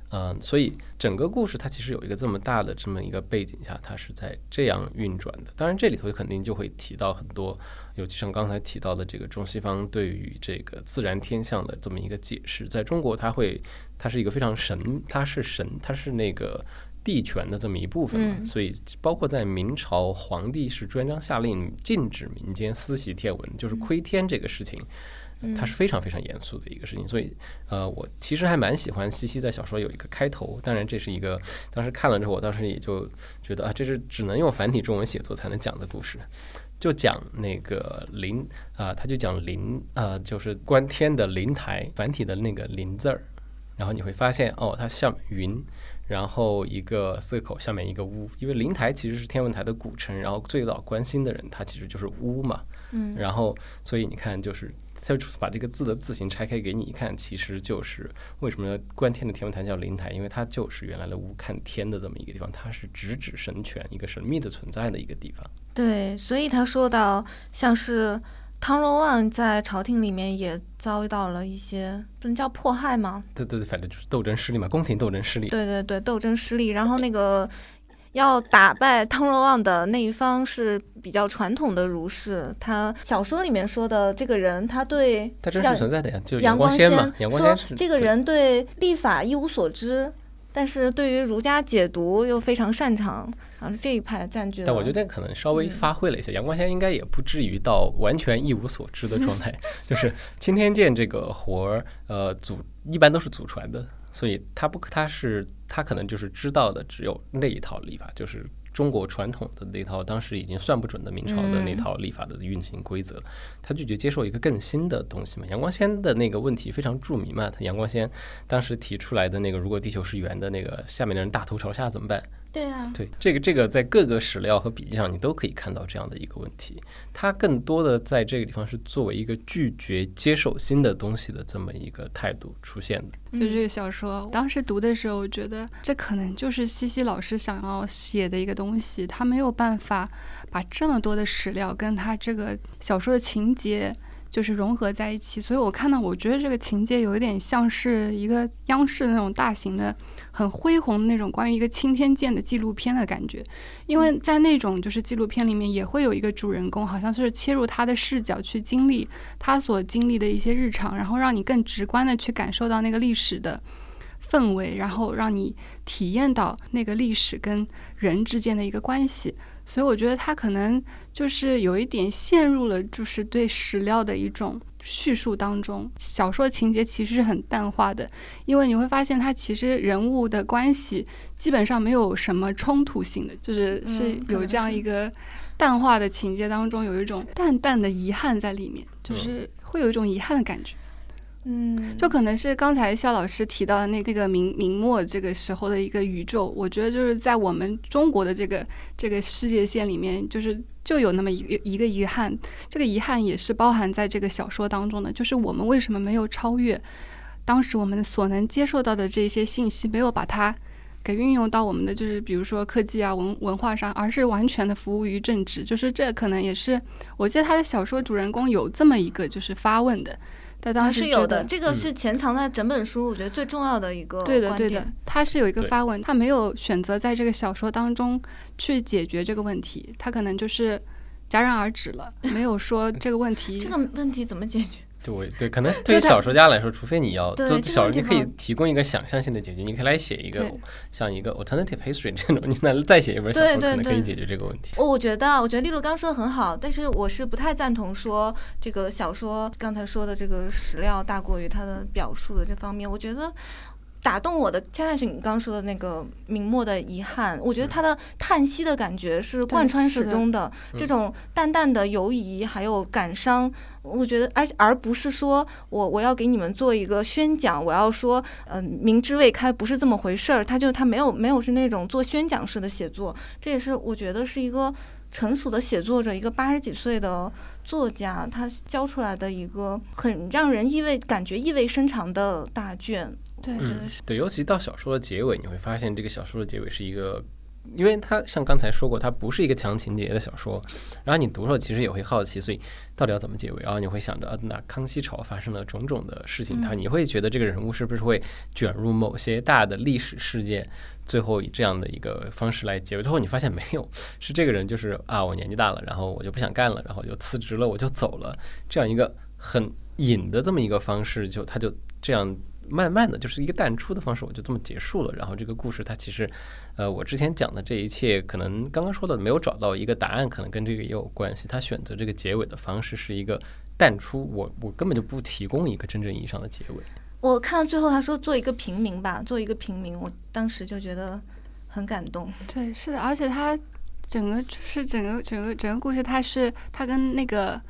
嗯，所以整个故事它其实有一个这么大的这么一个背景下，它是在这样运转的。当然，这里头肯定就会提到很多，尤其像刚才提到的这个中西方对于这个自然天象的这么一个解释。在中国，它会它是一个非常神，它是神，它是那个地权的这么一部分嘛。嗯所以包括在明朝，皇帝是专章下令禁止民间私习天文，就是窥天这个事情。它是非常非常严肃的一个事情，所以呃，我其实还蛮喜欢西西在小说有一个开头，当然这是一个当时看了之后，我当时也就觉得啊，这是只能用繁体中文写作才能讲的故事，就讲那个灵啊、他就讲灵啊、就是观天的灵台，繁体的那个灵字儿，然后你会发现哦，它像云，然后一个四个口下面一个屋，因为灵台其实是天文台的古称，然后最早关心的人他其实就是屋嘛，嗯。然后所以你看就是。他就把这个字的字形拆开给你看，其实就是为什么观天的天文台叫灵台，因为它就是原来的巫看天的这么一个地方，它是直指神权一个神秘的存在的一个地方。对，所以他说到像是汤若望在朝廷里面也遭到了一些不能叫迫害吗？对对对，反正就是斗争失利嘛，宫廷斗争失利。对对对，斗争失利，然后那个要打败汤若望的那一方是比较传统的儒士，他小说里面说的这个人，他对他真实存在的呀，就杨光光先嘛，杨光先是说这个人对历法一无所知，但是对于儒家解读又非常擅长，然后是这一派占据了。但我觉得可能稍微嗯发挥了一下，杨光先应该也不至于到完全一无所知的状态。就是青天剑这个活儿，呃，祖一般都是祖传的，所以他不，他是他可能就是知道的只有那一套历法，就是中国传统的那套，当时已经算不准的明朝的那嗯套历法的运行规则，他拒绝接受一个更新的东西嘛。杨光先的那个问题非常著名嘛，他杨光先当时提出来的那个，如果地球是圆的，那个下面的人大头朝下怎么办？对啊，对，这个这个在各个史料和笔记上你都可以看到这样的一个问题。它更多的在这个地方是作为一个拒绝接受新的东西的这么一个态度出现的。就这个小说，当时读的时候，我觉得这可能就是西西老师想要写的一个东西，他没有办法把这么多的史料跟他这个小说的情节就是融合在一起，所以我看到，我觉得这个情节有一点像是一个央视的那种大型的、很恢宏的那种关于一个青天剑的纪录片的感觉，因为在那种就是纪录片里面也会有一个主人公，好像是切入他的视角去经历他所经历的一些日常，然后让你更直观的去感受到那个历史的氛围，然后让你体验到那个历史跟人之间的一个关系。所以我觉得他可能就是有一点陷入了，就是对史料的一种叙述当中。小说情节其实是很淡化的，因为你会发现他其实人物的关系基本上没有什么冲突性的，就是是有这样一个淡化的情节当中有一种淡淡的遗憾在里面，就是会有一种遗憾的感觉。嗯，嗯就可能是刚才肖老师提到的那那个明明末这个时候的一个宇宙，我觉得就是在我们中国的这个这个世界线里面，就是就有那么一个一个遗憾，这个遗憾也是包含在这个小说当中的，就是我们为什么没有超越当时我们所能接受到的这些信息，没有把它给运用到我们的就是比如说科技啊文文化上，而是完全的服务于政治，就是这可能也是我记得他的小说主人公有这么一个就是发问的。他当时是有的，这个是潜藏在整本书，我觉得最重要的一个对的，对的，他是有一个发文，他没有选择在这个小说当中去解决这个问题，他可能就是戛然而止了，没有说这个问题。这个问题怎么解决？对对，可能 对于小说家来说，除非你要做小说，你可以提供一个想象性的解决，你可以来写一个像一个 alternative history 这种，你来再写一本小说，可能可以解决这个问题。我觉得，我觉得丽露刚说的很好，但是我是不太赞同说这个小说刚才说的这个史料大过于它的表述的这方面，我觉得。打动我的恰恰是你刚刚说的那个明末的遗憾，我觉得他的叹息的感觉是贯穿始终的，这种淡淡的犹疑还有感伤，我觉得而而不是说我我要给你们做一个宣讲，我要说嗯明知未开不是这么回事儿，他就他没有没有是那种做宣讲式的写作，这也是我觉得是一个成熟的写作者，一个八十几岁的作家他教出来的一个很让人意味感觉意味深长的大卷。对，真的是对，尤其到小说的结尾，你会发现这个小说的结尾是一个，因为它像刚才说过，它不是一个强情节的小说，然后你读的时候其实也会好奇，所以到底要怎么结尾？然后你会想着啊，那康熙朝发生了种种的事情，他你会觉得这个人物是不是会卷入某些大的历史事件，最后以这样的一个方式来结尾？最后你发现没有，是这个人就是啊，我年纪大了，然后我就不想干了，然后就辞职了，我就走了，这样一个很隐的这么一个方式，就他就这样。慢慢的就是一个淡出的方式，我就这么结束了。然后这个故事它其实，呃，我之前讲的这一切，可能刚刚说的没有找到一个答案，可能跟这个也有关系。他选择这个结尾的方式是一个淡出，我我根本就不提供一个真正意义上的结尾。我看到最后他说做一个平民吧，做一个平民，我当时就觉得很感动。对，是的，而且他整个就是整个整个整个故事，他是他跟那个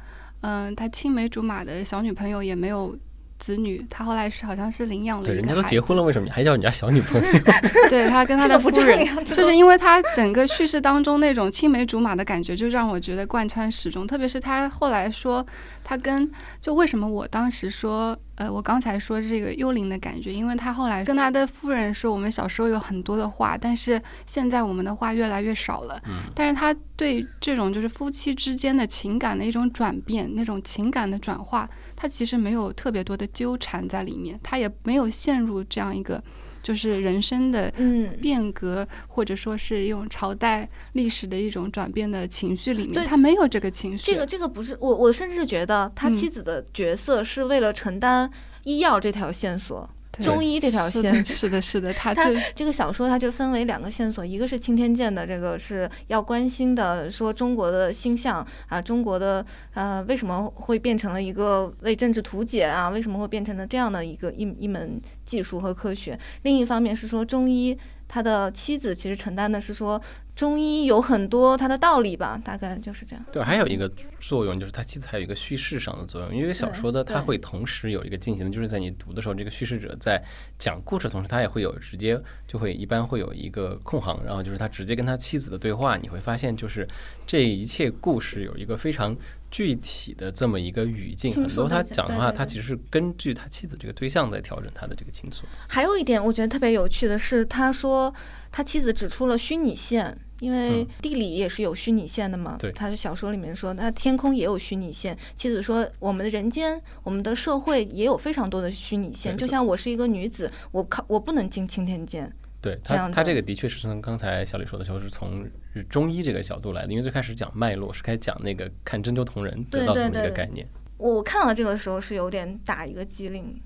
嗯他青梅竹马的小女朋友也没有。子女，他后来是好像是领养了一个对，人家都结婚了，为什么你还叫人家小女朋友？对他跟他的夫人，就是因为他整个叙事当中那种青梅竹马的感觉，就让我觉得贯穿始终。特别是他后来说，他跟就为什么我当时说。呃，我刚才说这个幽灵的感觉，因为他后来跟他的夫人说，我们小时候有很多的话，但是现在我们的话越来越少了。嗯。但是他对这种就是夫妻之间的情感的一种转变，那种情感的转化，他其实没有特别多的纠缠在里面，他也没有陷入这样一个。就是人生的变革，或者说是一种朝代历史的一种转变的情绪里面，他没有这个情绪。这个这个不是我，我甚至觉得他妻子的角色是为了承担医药这条线索。中医这条线是的，是的，他他这个小说它就分为两个线索，一个是青天剑的这个是要关心的，说中国的星象啊，中国的呃为什么会变成了一个为政治图解啊，为什么会变成了这样的一个一一门技术和科学？另一方面是说中医。他的妻子其实承担的是说中医有很多它的道理吧，大概就是这样。对，还有一个作用就是他妻子还有一个叙事上的作用，因为小说的它会同时有一个进行的，就是在你读的时候，这个叙事者在讲故事同时，他也会有直接就会一般会有一个空行，然后就是他直接跟他妻子的对话，你会发现就是这一切故事有一个非常。具体的这么一个语境，很多他讲的话，他其实是根据他妻子这个对象在调整他的这个倾诉。还有一点我觉得特别有趣的是，他说他妻子指出了虚拟线，因为地理也是有虚拟线的嘛。对。他是小说里面说，那天空也有虚拟线。妻子说，我们的人间，我们的社会也有非常多的虚拟线。就像我是一个女子，我靠，我不能进青天剑。对他，他这个的确是从刚才小李说的时候是从中医这个角度来的，因为最开始讲脉络是开始讲那个看针灸同人得到这么一个概念。我看到这个的时候是有点打一个机灵。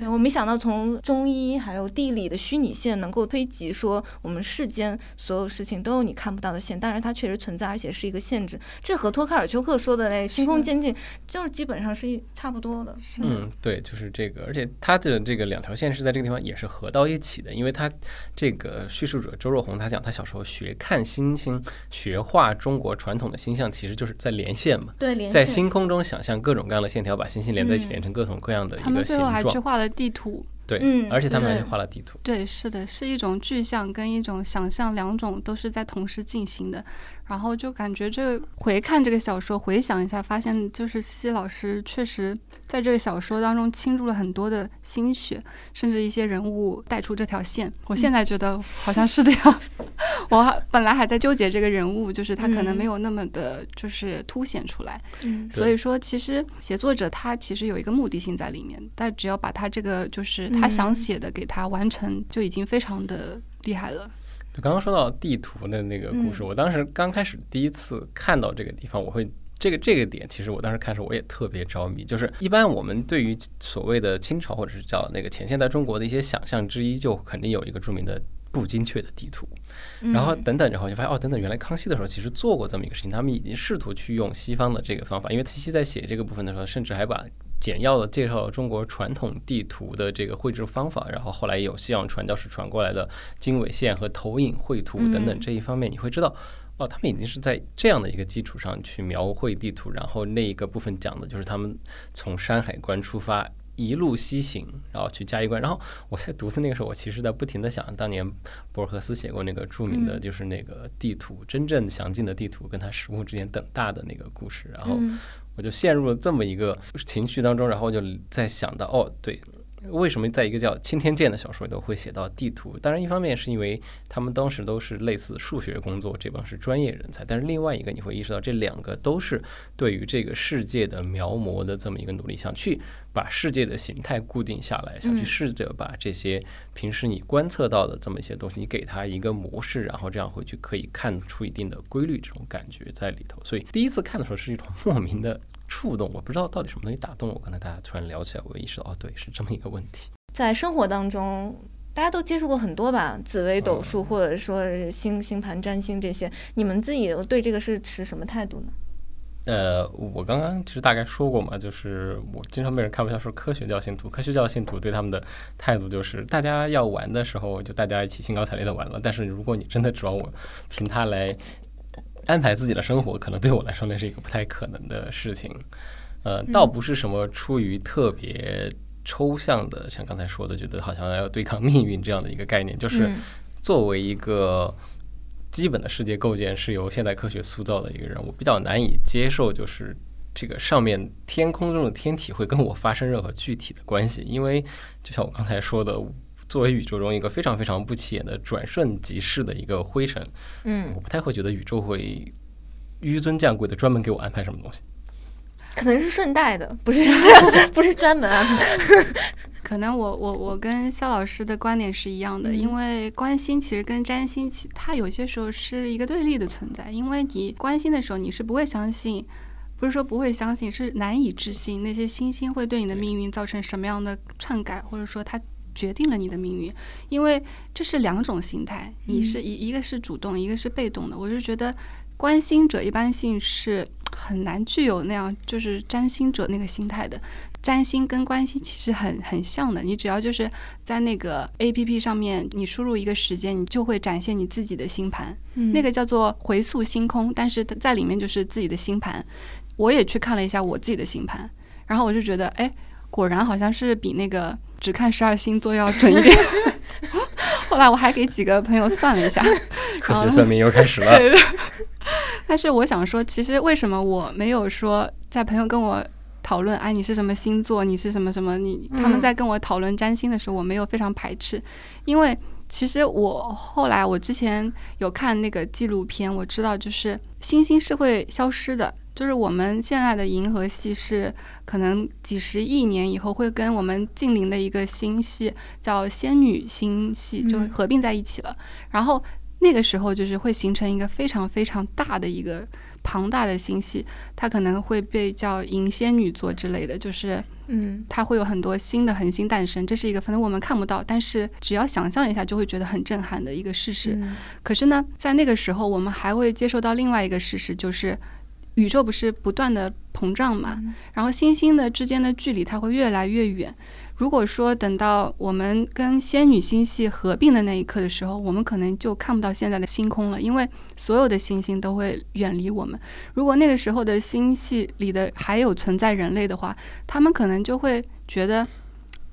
对，我没想到从中医还有地理的虚拟线能够推及说我们世间所有事情都有你看不到的线，但是它确实存在，而且是一个限制。这和托卡尔丘克说的那星空渐进就是基本上是一差不多的。嗯，对，就是这个，而且它的这个两条线是在这个地方也是合到一起的，因为它这个叙述者周若红他讲他小时候学看星星，学画中国传统的星象，其实就是在连线嘛。对，连在星空中想象各种各样的线条，把星星连在一起，连成各种各样的一个形状。他们最后还去画了地图。对，嗯，而且他们还画了地图。对，是的，是一种具象跟一种想象两种都是在同时进行的。然后就感觉这回看这个小说，回想一下，发现就是西西老师确实在这个小说当中倾注了很多的心血，甚至一些人物带出这条线。我现在觉得好像是这样。我本来还在纠结这个人物，就是他可能没有那么的，就是凸显出来。嗯。所以说，其实写作者他其实有一个目的性在里面，但只要把他这个就是他想写的给他完成，就已经非常的厉害了。就刚刚说到地图的那个故事，我当时刚开始第一次看到这个地方，我会这个这个点，其实我当时看时候我也特别着迷。就是一般我们对于所谓的清朝或者是叫那个前现代中国的一些想象之一，就肯定有一个著名的不精确的地图。然后等等，然后就发现哦，等等，原来康熙的时候其实做过这么一个事情，他们已经试图去用西方的这个方法，因为西西在写这个部分的时候，甚至还把。简要的介绍了中国传统地图的这个绘制方法，然后后来有西洋传教士传过来的经纬线和投影绘图等等这一方面，你会知道，哦，他们已经是在这样的一个基础上去描绘地图，然后那一个部分讲的就是他们从山海关出发。一路西行，然后去嘉峪关。然后我在读的那个时候，我其实在不停的想，当年博尔赫斯写过那个著名的就是那个地图，真正详尽的地图跟他实物之间等大的那个故事。然后我就陷入了这么一个情绪当中，然后就在想到，哦，对。为什么在一个叫《青天剑》的小说里头会写到地图？当然，一方面是因为他们当时都是类似数学工作，这帮是专业人才。但是另外一个，你会意识到这两个都是对于这个世界的描摹的这么一个努力，想去把世界的形态固定下来，想去试着把这些平时你观测到的这么一些东西，你给它一个模式，然后这样回去可以看出一定的规律，这种感觉在里头。所以第一次看的时候是一种莫名的。触动，我不知道到底什么东西打动我。刚才大家突然聊起来，我意识到，哦，对，是这么一个问题。在生活当中，大家都接触过很多吧，紫微斗数或者说星星盘占星这些，你们自己对这个是持什么态度呢？呃，我刚刚其实大概说过嘛，就是我经常被人开玩笑说科学教信徒，科学教信徒对他们的态度就是，大家要玩的时候就大家一起兴高采烈的玩了，但是如果你真的指望我凭它来。安排自己的生活，可能对我来说那是一个不太可能的事情。呃，倒不是什么出于特别抽象的，像刚才说的，觉得好像要对抗命运这样的一个概念，就是作为一个基本的世界构建是由现代科学塑造的一个人，我比较难以接受，就是这个上面天空中的天体会跟我发生任何具体的关系，因为就像我刚才说的。作为宇宙中一个非常非常不起眼的转瞬即逝的一个灰尘，嗯，我不太会觉得宇宙会纡尊降贵的专门给我安排什么东西。可能是顺带的，不是 不是专门安排。可能我我我跟肖老师的观点是一样的，因为关心其实跟占星，其它有些时候是一个对立的存在。因为你关心的时候，你是不会相信，不是说不会相信，是难以置信那些星星会对你的命运造成什么样的篡改，或者说它。决定了你的命运，因为这是两种心态，你是一一个是主动，一个是被动的。我就觉得关心者一般性是很难具有那样就是占星者那个心态的。占星跟关心其实很很像的，你只要就是在那个 A P P 上面，你输入一个时间，你就会展现你自己的星盘，那个叫做回溯星空，但是在里面就是自己的星盘。我也去看了一下我自己的星盘，然后我就觉得，哎，果然好像是比那个。只看十二星座要准一点。后来我还给几个朋友算了一下，科学算命又开始了。但是我想说，其实为什么我没有说在朋友跟我讨论，哎，你是什么星座，你是什么什么，你他们在跟我讨论占星的时候，我没有非常排斥，因为其实我后来我之前有看那个纪录片，我知道就是星星是会消失的。就是我们现在的银河系是可能几十亿年以后会跟我们近邻的一个星系叫仙女星系就合并在一起了。然后那个时候就是会形成一个非常非常大的一个庞大的星系，它可能会被叫银仙女座之类的，就是嗯，它会有很多新的恒星诞生，这是一个反正我们看不到，但是只要想象一下就会觉得很震撼的一个事实。嗯可是呢，在那个时候我们还会接受到另外一个事实，就是宇宙不是不断的膨胀嘛，嗯然后星星的之间的距离它会越来越远。如果说等到我们跟仙女星系合并的那一刻的时候，我们可能就看不到现在的星空了，因为所有的星星都会远离我们。如果那个时候的星系里的还有存在人类的话，他们可能就会觉得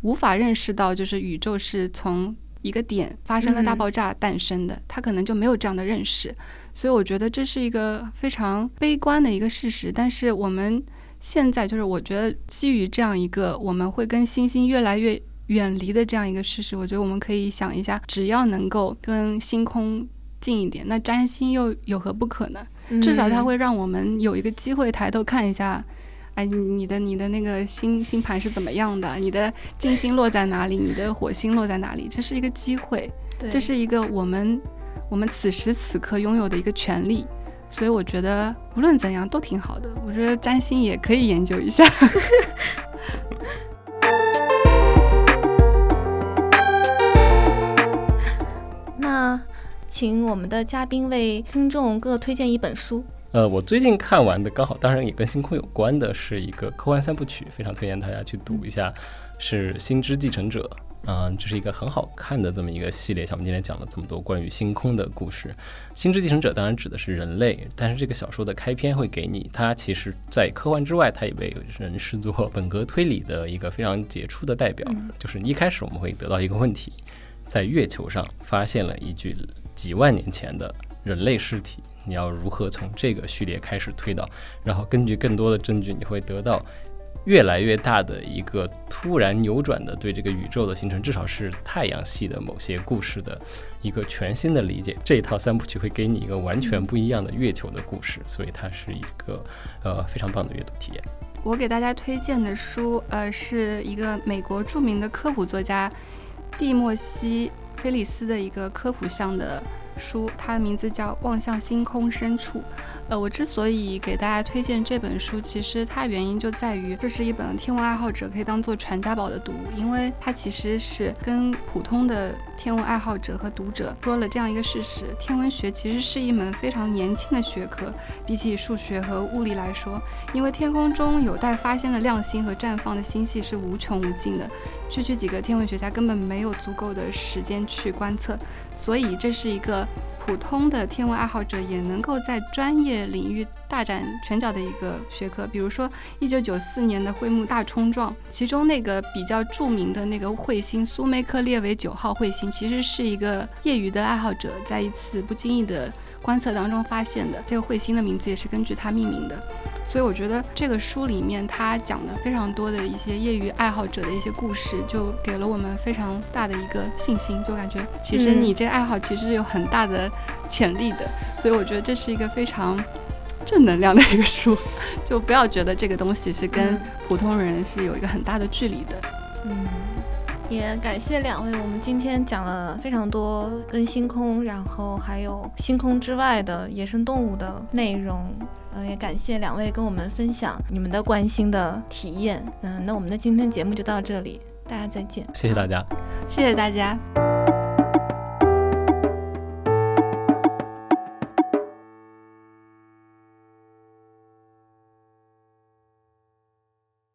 无法认识到，就是宇宙是从一个点发生了大嗯爆炸诞生的，他可能就没有这样的认识。所以我觉得这是一个非常悲观的一个事实，但是我们现在就是我觉得基于这样一个我们会跟星星越来越远离的这样一个事实，我觉得我们可以想一下，只要能够跟星空近一点，那占星又有何不可呢？至少它嗯会让我们有一个机会抬头看一下。哎，你你的你的那个星星盘是怎么样的？你的金星落在哪里？你的火星落在哪里？这是一个机会，对这是一个我们我们此时此刻拥有的一个权利，所以我觉得无论怎样都挺好的。我觉得占星也可以研究一下。那请我们的嘉宾为听众各推荐一本书。呃，我最近看完的刚好，当然也跟星空有关的，是一个科幻三部曲，非常推荐大家去读一下，是《星之继承者》。嗯、这是一个很好看的这么一个系列，像我们今天讲了这么多关于星空的故事。《星之继承者》当然指的是人类，但是这个小说的开篇会给你，它其实在科幻之外，它也被人视作 本格推理的一个非常杰出的代表。嗯就是一开始我们会得到一个问题，在月球上发现了一具几万年前的人类尸体，你要如何从这个序列开始推导？然后根据更多的证据，你会得到越来越大的一个突然扭转的对这个宇宙的形成，至少是太阳系的某些故事的一个全新的理解。这一套三部曲会给你一个完全不一样的月球的故事，所以它是一个呃非常棒的阅读体验。我给大家推荐的书，呃，是一个美国著名的科普作家蒂莫西·菲利斯的一个科普向的书，它的名字叫《望向星空深处》。呃，我之所以给大家推荐这本书，其实它原因就在于这是一本天文爱好者可以当做传家宝的读物，因为它其实是跟普通的天文爱好者和读者说了这样一个事实：天文学其实是一门非常年轻的学科，比起数学和物理来说，因为天空中有待发现的亮星和绽放的星系是无穷无尽的，区区几个天文学家根本没有足够的时间去观测，所以这是一个普通的天文爱好者也能够在专业领域大展拳脚的一个学科。比如说，一九九四年的彗木大冲撞，其中那个比较著名的那个彗星苏梅克列维九号彗星，其实是一个业余的爱好者在一次不经意的观测当中发现的。这个彗星的名字也是根据它命名的。所以我觉得这个书里面它讲的非常多的一些业余爱好者的一些故事，就给了我们非常大的一个信心，就感觉其实嗯你这个爱好其实有很大的潜力的。所以我觉得这是一个非常正能量的一个书，就不要觉得这个东西是跟嗯普通人是有一个很大的距离的。嗯，也感谢两位，我们今天讲了非常多跟星空，然后还有星空之外的野生动物的内容。嗯，也感谢两位跟我们分享你们的关心的体验。嗯，那我们的今天节目就到这里，大家再见。谢谢大家。谢谢大家。